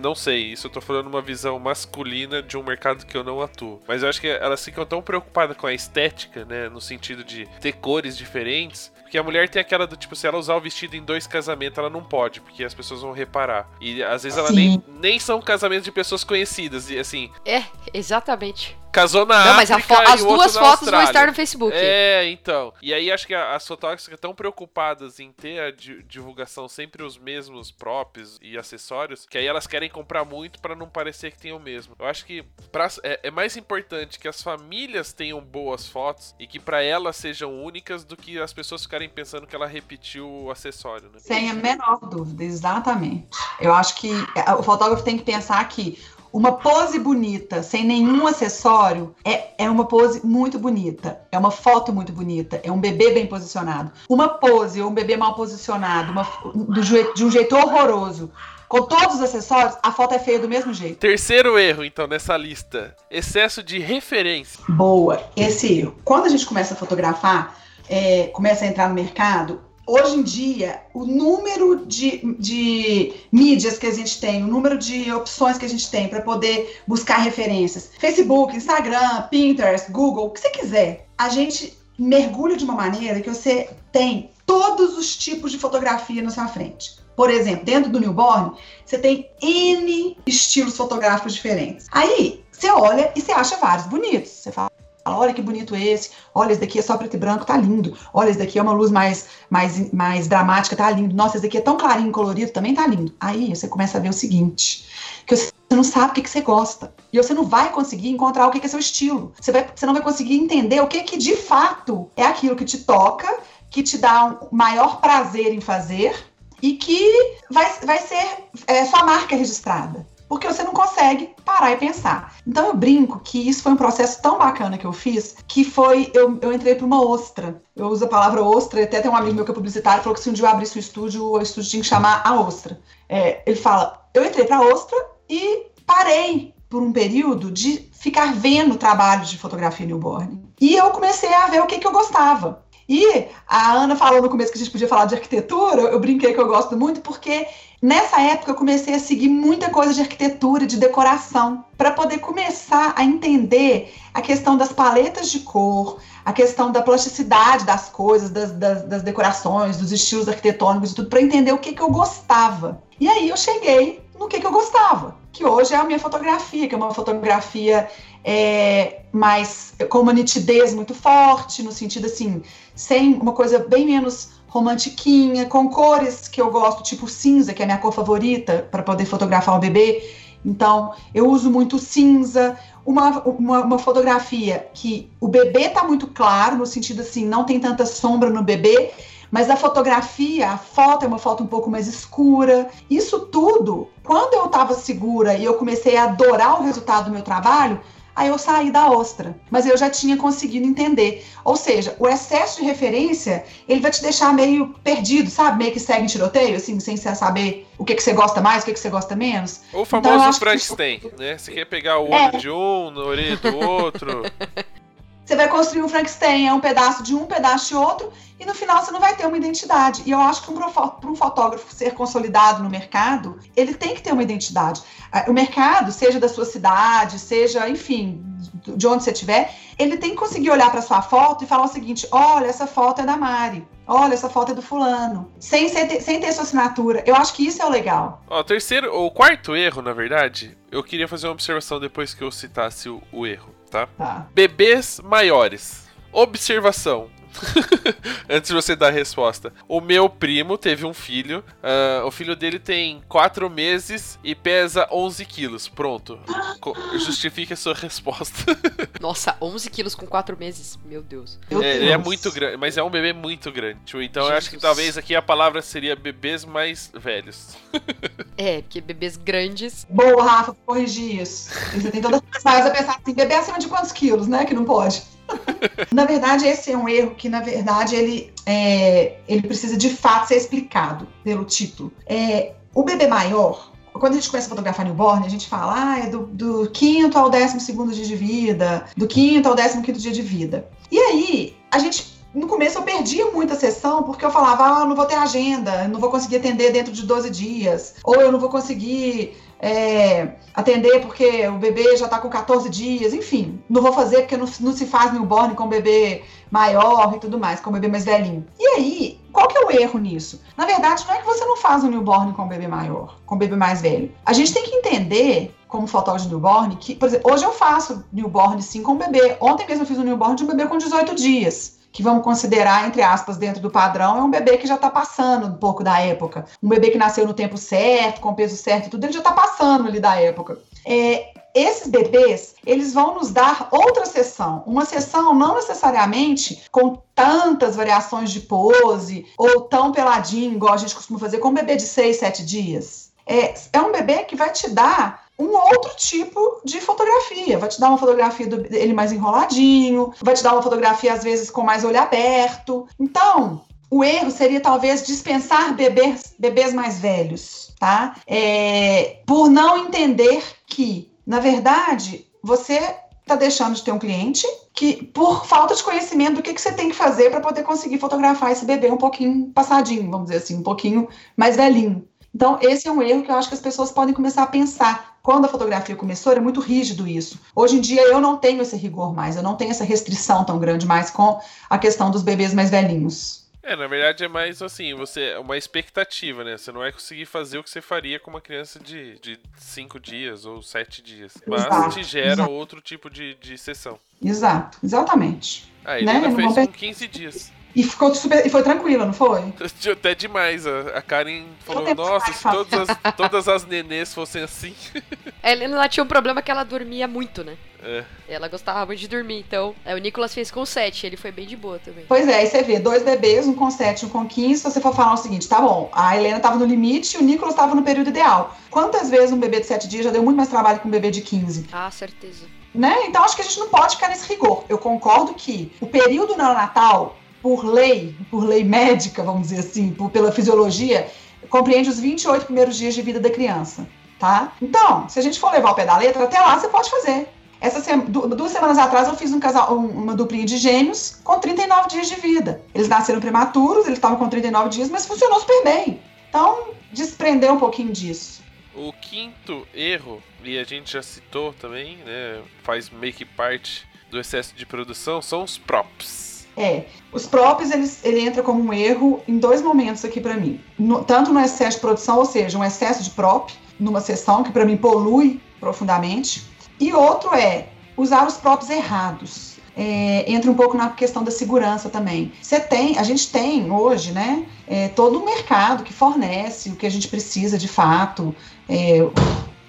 A: Não sei, isso eu tô falando uma visão masculina de um mercado que eu não atuo. Mas eu acho que elas ficam tão preocupadas com a estética, né? No sentido de ter cores diferentes, porque a mulher tem aquela do tipo, se ela usar o vestido em dois casamentos, ela não pode, porque as pessoas vão reparar. E às vezes ela nem, nem são casamentos de pessoas conhecidas, e assim.
B: É, exatamente
A: casou na não, África mas
B: as duas fotos vão estar no Facebook.
A: É, então. E aí acho que as fotógrafas ficam tão preocupadas em ter a divulgação sempre os mesmos props e acessórios, que aí elas querem comprar muito para não parecer que tem o mesmo. Eu acho que pra, é, é, mais importante que as famílias tenham boas fotos e que para elas sejam únicas do que as pessoas ficarem pensando que ela repetiu o acessório, né?
C: Sem a menor dúvida, exatamente. Eu acho que é, o fotógrafo tem que pensar que uma pose bonita, sem nenhum acessório, é, é uma pose muito bonita. É uma foto muito bonita. É um bebê bem posicionado. Uma pose ou um bebê mal posicionado, uma, do, de um jeito horroroso, com todos os acessórios, a foto é feia do mesmo jeito.
A: Terceiro erro, então, nessa lista: excesso de referência.
C: Boa, esse erro. Quando a gente começa a fotografar, é, começa a entrar no mercado, hoje em dia, o número de, de mídias que a gente tem, o número de opções que a gente tem para poder buscar referências, Facebook, Instagram, Pinterest, Google, o que você quiser, a gente mergulha de uma maneira que você tem todos os tipos de fotografia na sua frente. Por exemplo, dentro do newborn, você tem N estilos fotográficos diferentes. Aí, você olha e você acha vários bonitos. Você fala, olha que bonito esse, olha, esse daqui é só preto e branco, tá lindo. Olha, esse daqui é uma luz mais, mais, mais dramática, tá lindo. Nossa, esse daqui é tão clarinho, colorido, também tá lindo. Aí você começa a ver o seguinte, que você não sabe o que, que você gosta. E você não vai conseguir encontrar o que, que é seu estilo. Você, vai, você não vai conseguir entender o que, que de fato é aquilo que te toca, que te dá um maior prazer em fazer e que vai, vai ser é, sua marca registrada porque você não consegue parar e pensar. Então eu brinco que isso foi um processo tão bacana que eu fiz, que foi, eu, eu entrei para uma ostra. Eu uso a palavra ostra, até tem um amigo meu que é publicitário, falou que se um dia eu abrisse o estúdio, o estúdio tinha que chamar a ostra. É, ele fala, eu entrei para a ostra e parei por um período de ficar vendo trabalhos de fotografia newborn. E eu comecei a ver o que, que eu gostava. E a Ana falou no começo que a gente podia falar de arquitetura, eu brinquei que eu gosto muito, porque nessa época eu comecei a seguir muita coisa de arquitetura, de decoração, para poder começar a entender a questão das paletas de cor, a questão da plasticidade das coisas, das, das, das decorações, dos estilos arquitetônicos e tudo, para entender o que, que eu gostava. E aí eu cheguei no que, que eu gostava, que hoje é a minha fotografia, que é uma fotografia é, mais com uma nitidez muito forte, no sentido assim, sem uma coisa bem menos romantiquinha, com cores que eu gosto, tipo cinza, que é a minha cor favorita para poder fotografar o bebê. Então, eu uso muito cinza, uma, uma, uma, fotografia que o bebê tá muito claro, no sentido assim, não tem tanta sombra no bebê, mas a fotografia, a foto é uma foto um pouco mais escura. Isso tudo, quando eu estava segura e eu comecei a adorar o resultado do meu trabalho, Aí eu saí da ostra, mas eu já tinha conseguido entender. Ou seja, o excesso de referência, ele vai te deixar meio perdido, sabe? Meio que segue em tiroteio, assim, sem saber o que, que você gosta mais, o que, que você gosta menos.
A: O então, famoso então, Frankenstein, que... né? Você quer pegar o olho é. de um, na orelha do outro. [LAUGHS]
C: Você vai construir um Frankenstein, é um pedaço de um, pedaço de outro, e no final você não vai ter uma identidade. E eu acho que para um fotógrafo ser consolidado no mercado, ele tem que ter uma identidade. Ah, o mercado, seja da sua cidade, seja, enfim, de onde você estiver, ele tem que conseguir olhar para sua foto e falar o seguinte: olha, essa foto é da Mari. Olha, essa foto é do fulano. Sem, sem, sem ter sua assinatura. Eu acho que isso é o legal.
A: O terceiro, o quarto erro, na verdade, eu queria fazer uma observação depois que eu citasse o, o erro, tá?
C: Tá.
A: Bebês maiores. Observação. [LAUGHS] Antes de você dar a resposta. O meu primo teve um filho. Uh, o filho dele tem 4 meses e pesa 11 quilos. Pronto. Co justifique a sua resposta. [LAUGHS]
B: Nossa, 11 quilos com 4 meses. Meu Deus.
C: Meu
A: É,
C: Deus.
A: ele é muito grande, mas é um bebê muito grande. Tipo, Então eu acho que
B: Jesus.
A: talvez aqui a palavra seria bebês mais velhos. [LAUGHS]
B: É, porque bebês grandes.
C: Boa, Rafa, corrigir isso. Você tem toda a pensar assim, bebê acima de quantos quilos, né? Que não pode. [LAUGHS] na verdade, esse é um erro que, na verdade, ele, é, ele precisa de fato ser explicado pelo título. É, o bebê maior, quando a gente começa a fotografar newborn, a gente fala, ah, é do, do quinto ao décimo segundo dia de vida, do quinto ao décimo quinto dia de vida. E aí, a gente no começo eu perdia muita sessão porque eu falava, ah, eu não vou ter agenda, eu não vou conseguir atender dentro de 12 dias, ou eu não vou conseguir é, atender porque o bebê já está com 14 dias, enfim, não vou fazer porque não, não se faz newborn com bebê maior e tudo mais, com bebê mais velhinho. E aí, qual que é o erro nisso? Na verdade, não é que você não faz um newborn com bebê maior, com bebê mais velho. A gente tem que entender como fotógrafo de newborn, que, por exemplo, hoje eu faço newborn sim com bebê. Ontem mesmo eu fiz um newborn de um bebê com 18 dias que vamos considerar, entre aspas, dentro do padrão, é um bebê que já está passando um pouco da época. Um bebê que nasceu no tempo certo, com peso certo e tudo, ele já está passando ali da época. É, esses bebês, eles vão nos dar outra sessão. Uma sessão não necessariamente com tantas variações de pose ou tão peladinho, igual a gente costuma fazer com um bebê de 6, 7 dias. É, é um bebê que vai te dar um outro tipo de fotografia. Vai te dar uma fotografia dele mais enroladinho, vai te dar uma fotografia, às vezes, com mais olho aberto. Então, o erro seria talvez dispensar bebês, bebês mais velhos, tá? É, por não entender que, na verdade, você está deixando de ter um cliente que, por falta de conhecimento do que, que você tem que fazer para poder conseguir fotografar esse bebê um pouquinho passadinho, vamos dizer assim, um pouquinho mais velhinho. Então, esse é um erro que eu acho que as pessoas podem começar a pensar. Quando a fotografia começou, era muito rígido isso. Hoje em dia, eu não tenho esse rigor mais, eu não tenho essa restrição tão grande mais com a questão dos bebês mais velhinhos.
A: É, na verdade é mais assim, você é uma expectativa, né? Você não vai conseguir fazer o que você faria com uma criança de 5 dias ou 7 dias. Mas
C: Exato,
A: te gera
C: exato.
A: outro tipo de, de sessão.
C: Exato, exatamente.
A: A
C: Né?
A: Helena
C: Não
A: fez com 15 dias.
C: E ficou super, e foi tranquila, não foi?
A: Até demais. A Karen falou, nossa, se
C: fácil."
A: todas as, [LAUGHS] todas as nenês fossem assim.
B: A Helena ela tinha um problema que ela dormia muito, né?
A: É.
B: Ela gostava muito de dormir, então. é, o Nicolas fez com 7, ele foi bem de boa também.
C: Pois é, aí você vê dois bebês, um com 7 um com 15. Se você for falar o seguinte, tá bom, a Helena estava no limite e o Nicolas estava no período ideal. Quantas vezes um bebê de 7 dias já deu muito mais trabalho que um bebê de 15?
B: Ah, certeza.
C: Né? Então acho que a gente não pode ficar nesse rigor. Eu concordo que o período neonatal, por lei, por lei médica, vamos dizer assim, por, pela fisiologia, compreende os 28 primeiros dias de vida da criança, tá? Então, se a gente for levar o pé da letra, até lá você pode fazer. Essa sema- du- duas semanas atrás eu fiz um casal, um- uma duplinha de gêmeos com 39 dias de vida. Eles nasceram prematuros, eles estavam com 39 dias, mas funcionou super bem. Então, desprender um pouquinho disso.
A: O quinto erro, e a gente já citou também, né? Faz meio que parte do excesso de produção, são os props.
C: É, os props, eles, ele entra como um erro em dois momentos aqui pra mim. No- tanto no excesso de produção, ou seja, um excesso de prop numa sessão que pra mim polui profundamente, e outro é usar os props errados. É, entra um pouco na questão da segurança também. Você tem, a gente tem hoje, né, é, todo um mercado que fornece o que a gente precisa de fato, é,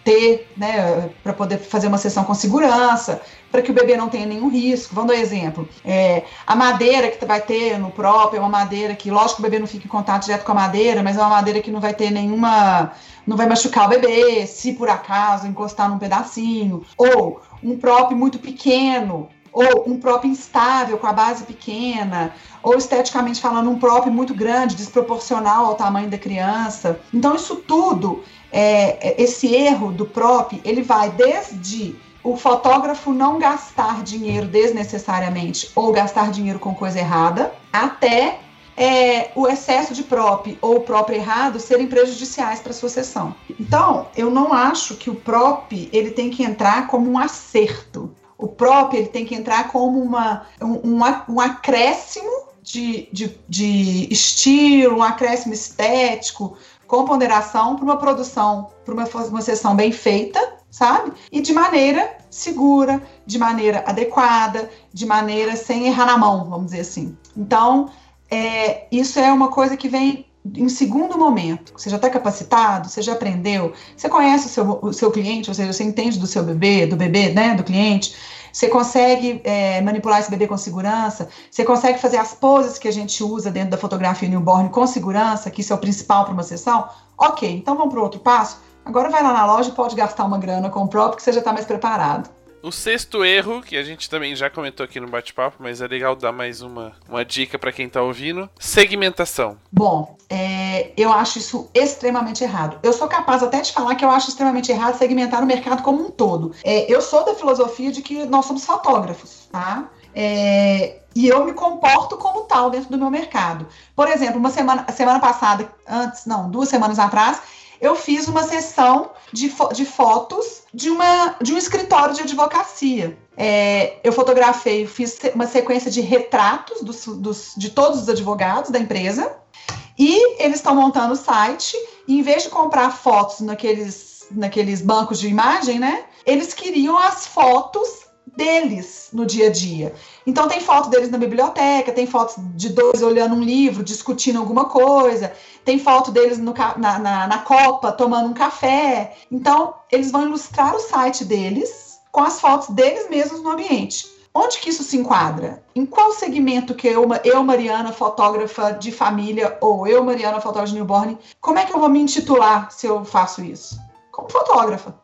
C: ter, né, para poder fazer uma sessão com segurança, para que o bebê não tenha nenhum risco. Vamos dar um exemplo. É, a madeira que vai ter no próprio é uma madeira que, lógico o bebê não fica em contato direto com a madeira, mas é uma madeira que não vai ter nenhuma. não vai machucar o bebê, se por acaso encostar num pedacinho. Ou um prop muito pequeno, ou um prop instável com a base pequena, ou esteticamente falando, um prop muito grande, desproporcional ao tamanho da criança. Então, isso tudo, é, é, esse erro do prop, ele vai desde o fotógrafo não gastar dinheiro desnecessariamente ou gastar dinheiro com coisa errada, até é, o excesso de prop ou o prop errado serem prejudiciais para sua sessão. Então, eu não acho que o prop ele tem que entrar como um acerto. O prop ele tem que entrar como uma, um, um, um acréscimo de, de, de estilo, um acréscimo estético, com ponderação para uma produção, para uma, uma sessão bem feita, sabe? E de maneira segura, de maneira adequada, de maneira sem errar na mão, vamos dizer assim. Então, é, isso é uma coisa que vem em segundo momento. Você já está capacitado, você já aprendeu, você conhece o seu, o seu cliente, ou seja, você entende do seu bebê, do bebê, né, do cliente. Você consegue é, manipular esse bebê com segurança, você consegue fazer as poses que a gente usa dentro da fotografia newborn com segurança, que isso é o principal para uma sessão. Ok, então vamos para o outro passo. Agora vai lá na loja e pode gastar uma grana com o próprio, que você já está mais preparado.
A: O sexto erro, que a gente também já comentou aqui no bate-papo, mas é legal dar mais uma, uma dica para quem tá ouvindo: segmentação.
C: Bom, é, eu acho isso extremamente errado. Eu sou capaz até de falar que eu acho extremamente errado segmentar o mercado como um todo. É, eu sou da filosofia de que nós somos fotógrafos, tá? É, e eu me comporto como tal dentro do meu mercado. Por exemplo, uma semana, semana passada, antes, não, duas semanas atrás, eu fiz uma sessão de, fo de fotos de, uma, de um escritório de advocacia. É, eu fotografei, fiz uma sequência de retratos dos, dos, de todos os advogados da empresa. E eles estão montando o site. E em vez de comprar fotos naqueles, naqueles bancos de imagem, né? Eles queriam as fotos deles no dia a dia. Então tem foto deles na biblioteca, tem fotos de dois olhando um livro, discutindo alguma coisa, tem foto deles no, na, na, na Copa tomando um café. Então eles vão ilustrar o site deles com as fotos deles mesmos no ambiente. Onde que isso se enquadra? Em qual segmento que eu, eu, Mariana, fotógrafa de família, ou eu, Mariana, fotógrafa de newborn, como é que eu vou me intitular se eu faço isso? Como fotógrafa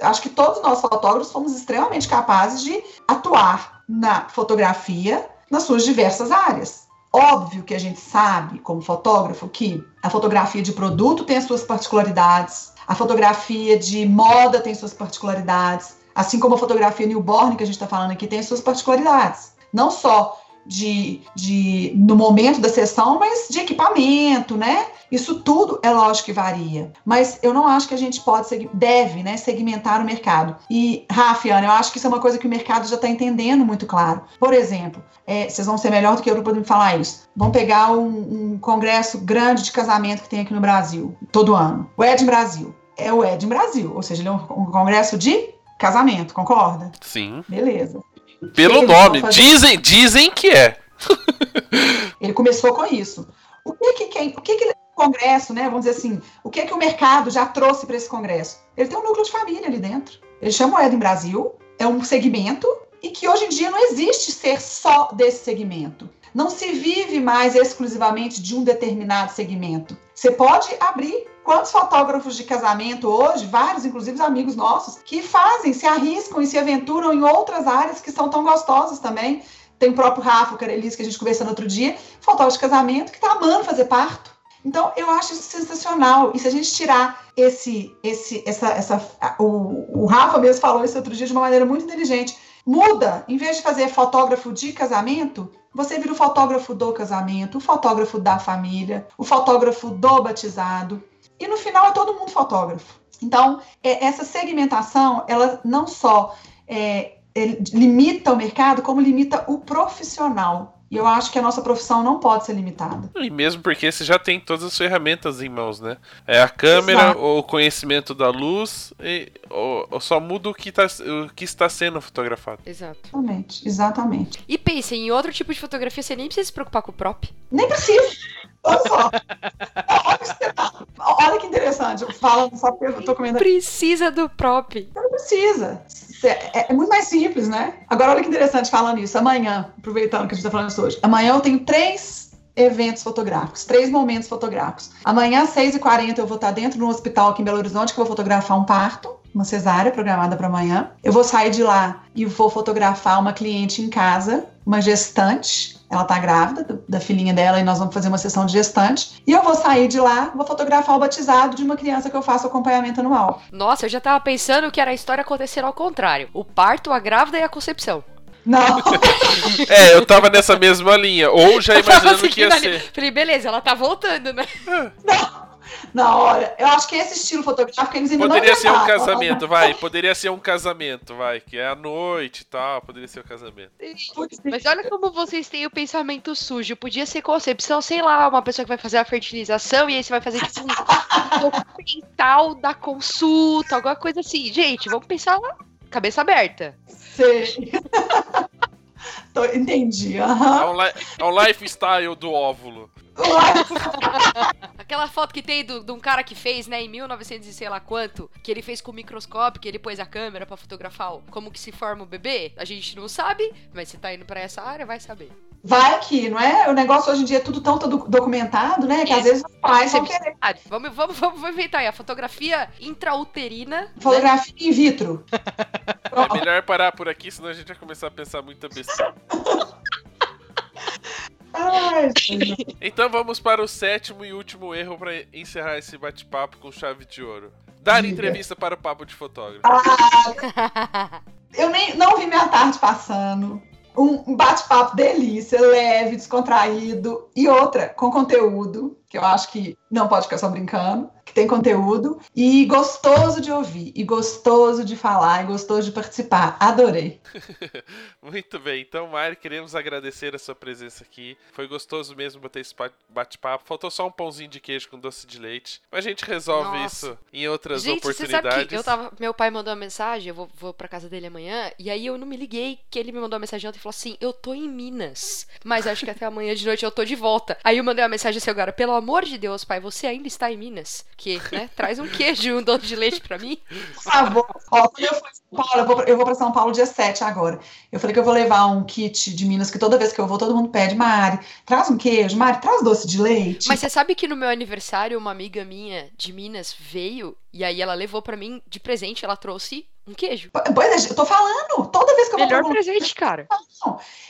C: acho que todos nós fotógrafos somos extremamente capazes de atuar na fotografia nas suas diversas áreas. Óbvio que a gente sabe, como fotógrafo, que a fotografia de produto tem as suas particularidades, a fotografia de moda tem suas particularidades, assim como a fotografia newborn que a gente está falando aqui tem as suas particularidades. Não só de, de no momento da sessão, mas de equipamento, né? Isso tudo é lógico que varia. Mas eu não acho que a gente pode, deve, né, segmentar o mercado. E, Rafiana, eu acho que isso é uma coisa que o mercado já está entendendo muito claro. Por exemplo, é, vocês vão ser melhor do que eu para me falar isso. Vamos pegar um, um, congresso grande de casamento que tem aqui no Brasil, todo ano. O Ed Brasil. É o Ed Brasil, ou seja, ele é um congresso de casamento, concorda?
A: Sim.
C: Beleza.
A: Pelo nome. Dizem, dizem que é. [LAUGHS]
C: ele começou com isso. O que que, quem, o que, que o Congresso, né? Vamos dizer assim, o que que o mercado já trouxe para esse Congresso? Ele tem um núcleo de família ali dentro. Ele chama o Eden Brasil, é um segmento e que hoje em dia não existe ser só desse segmento. Não se vive mais exclusivamente de um determinado segmento. Você pode abrir quantos fotógrafos de casamento hoje, vários, inclusive amigos nossos, que fazem, se arriscam e se aventuram em outras áreas que são tão gostosas também. Tem o próprio Rafa Carelis, que a gente conversou no outro dia, fotógrafo de casamento, que está amando fazer parto. Então, eu acho isso sensacional. E se a gente tirar esse, esse, essa, essa, o, o Rafa mesmo falou isso outro dia de uma maneira muito inteligente. Muda, em vez de fazer fotógrafo de casamento, você vira o fotógrafo do casamento, o fotógrafo da família, o fotógrafo do batizado. E no final é todo mundo fotógrafo. Então, é, essa segmentação, ela não só é, limita o mercado, como limita o profissional. E eu acho que a nossa profissão não pode ser limitada.
A: E mesmo porque você já tem todas as ferramentas em mãos, né? É a câmera, Exato. o conhecimento da luz, e, ou, ou só muda o que, tá, o que está sendo fotografado.
B: Exato.
C: Exatamente, exatamente.
B: E pense, em outro tipo de fotografia você nem precisa se preocupar com o prop.
C: Nem precisa. Olha só. Olha que, Olha que interessante. Falando só porque eu tô comendo.
B: Precisa do prop.
C: Não precisa. É, é, muito mais simples, né? Agora, olha que interessante falando isso. Amanhã, aproveitando que a gente tá falando isso hoje, amanhã eu tenho três eventos fotográficos, três momentos fotográficos. Amanhã, às 6h40, eu vou estar dentro de um hospital aqui em Belo Horizonte que eu vou fotografar um parto, uma cesárea programada para amanhã. Eu vou sair de lá e vou fotografar uma cliente em casa, uma gestante ela tá grávida da filhinha dela e nós vamos fazer uma sessão de gestante. E eu vou sair de lá, vou fotografar o batizado de uma criança que eu faço acompanhamento anual.
B: Nossa, eu já tava pensando que era a história acontecer ao contrário. O parto, a grávida e a concepção.
C: Não, [LAUGHS]
A: É, eu tava nessa mesma linha. Ou já [LAUGHS] imaginando que ia
B: ali.
A: ser.
B: Falei, beleza, ela tá voltando, né?
C: não, olha, eu acho que esse estilo fotográfico eles ainda
A: Poderia
C: não
A: ser um casamento, vai. Poderia ser um casamento, vai. Que é à noite e tal. Poderia ser um casamento.
B: Mas olha como vocês têm o pensamento sujo. Podia ser concepção, sei lá, uma pessoa que vai fazer a fertilização e aí você vai fazer tipo um documental da consulta, alguma coisa assim. Gente, vamos pensar lá, cabeça aberta.
C: Sei. [LAUGHS] Tô- entendi.
A: É
C: aham.
A: um, é um lifestyle do óvulo. [LAUGHS]
B: Aquela foto que tem do- de um cara que fez, né, em 1900 e sei lá quanto, que ele fez com o microscópio, que ele pôs a câmera pra fotografar o- como que se forma o bebê. A gente não sabe, mas se tá indo pra essa área, vai saber.
C: Vai que, não é? O negócio hoje em dia é tudo tão do- documentado, né? Que às
B: Isso.
C: vezes os pais vão querer
B: Ah, vamos, vamos, vamos, inventar aí a fotografia intrauterina. né?
C: fotografia in vitro. [LAUGHS]
A: É melhor parar por aqui, senão a gente vai começar a pensar muita besteira. [LAUGHS]
C: Ai. [LAUGHS]
A: Então vamos para o sétimo e último erro para encerrar esse bate-papo com chave de ouro. Dar entrevista para o papo de fotógrafo.
C: Eu nem não vi minha tarde passando. Um bate-papo delícia, leve, descontraído. E outra, com conteúdo, que eu acho que não pode ficar só brincando, que tem conteúdo. E gostoso de ouvir, e gostoso de falar, e gostoso de participar. Adorei. [LAUGHS]
A: Muito bem, então, Mari, queremos agradecer a sua presença aqui. Foi gostoso mesmo bater esse ba- bate-papo. Faltou só um pãozinho de queijo com doce de leite. Mas a gente resolve
B: Nossa.
A: isso em outras
B: Gente, você sabe
A: oportunidades.
B: que eu tava. Meu pai mandou uma mensagem, eu vou, vou pra casa dele amanhã, e aí eu não me liguei que ele me mandou uma mensagem ontem e falou assim: eu tô em Minas, mas acho que até amanhã de noite eu tô de volta. Aí eu mandei uma mensagem assim agora, pelo amor de Deus, pai, você ainda está em Minas? Que, né? [LAUGHS] Traz um queijo e um doce de leite pra mim.
C: Por favor. Ó, quando eu for em São Paulo, eu vou, pra- eu vou para São Paulo dia 7 agora. Eu falei que eu vou levar um kit de Minas, que toda vez que eu vou, todo mundo pede, Mari, traz um queijo, Mari, traz doce de leite.
B: Mas você sabe que no meu aniversário, uma amiga minha de Minas veio, e aí ela levou pra mim de presente, ela trouxe um queijo.
C: Pois é, eu tô falando, toda vez que eu vou pra
B: Melhor presente, cara.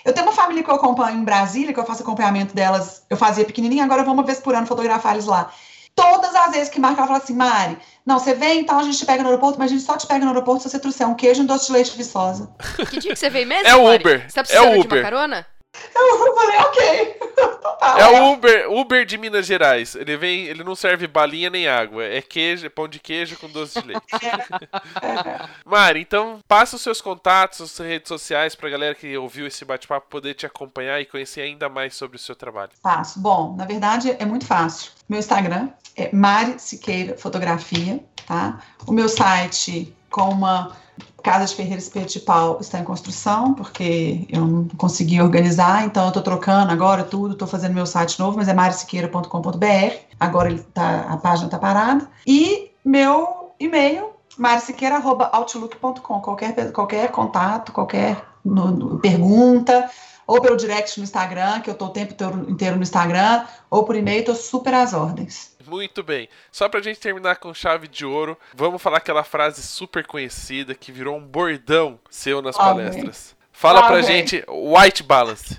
C: Eu tenho uma família que eu acompanho em Brasília, que eu faço acompanhamento delas. Eu fazia pequenininha, agora eu vou uma vez por ano fotografar eles lá. Todas as vezes que marca, ela fala assim, Mari, não, você vem, então a gente te pega no aeroporto, mas a gente só te pega no aeroporto se você trouxer um queijo e um doce de leite viçosa.
B: Que dia que você veio mesmo?
A: É o
B: Mari?
A: Uber,
B: Você tá
A: é
B: precisando
A: o
B: de
A: Uber.
B: uma carona?
C: Eu falei, ok. [LAUGHS] Então tá,
A: É o Uber, Uber de Minas Gerais. Ele vem, ele não serve balinha nem água. É queijo, é pão de queijo com doce de leite. [LAUGHS] Mari, então passa os seus contatos, as suas redes sociais pra galera que ouviu esse bate-papo poder te acompanhar e conhecer ainda mais sobre o seu trabalho.
C: Fácil. Bom, na verdade é muito fácil. Meu Instagram é Mari Siqueira Fotografia, tá? O meu site com uma Casa de Ferreira Espeto de Pau está em construção, porque eu não consegui organizar, então eu tô trocando agora tudo, tô fazendo meu site novo, mas é marisiqueira.com.br. Agora ele tá, a página tá parada. E meu e-mail, marisiqueira.outlook.com. Qualquer, qualquer contato, qualquer no- no- pergunta, ou pelo direct no Instagram, que eu tô o tempo inteiro- no Instagram, ou por e-mail, tô super às ordens.
A: Muito bem. Só pra gente terminar com chave de ouro, vamos falar aquela frase super conhecida que virou um bordão seu nas
C: Ah,
A: palestras. Fala
C: Ah,
A: pra gente white balance.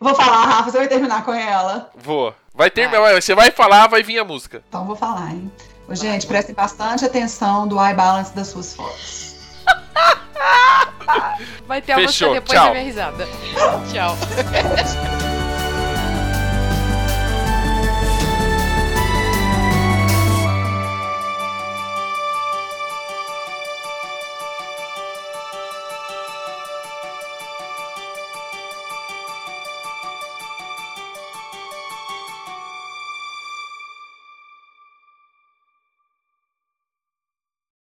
C: Vou falar, Rafa, você vai terminar com ela?
A: Vou. Vai terminar, você vai falar, vai vir a música.
C: Então vou falar, hein? Ô, gente, prestem bastante atenção do eye balance das suas fotos.
B: Vai ter a música
A: Fechou,
B: depois
A: tchau.
B: da minha risada. Tchau. [LAUGHS]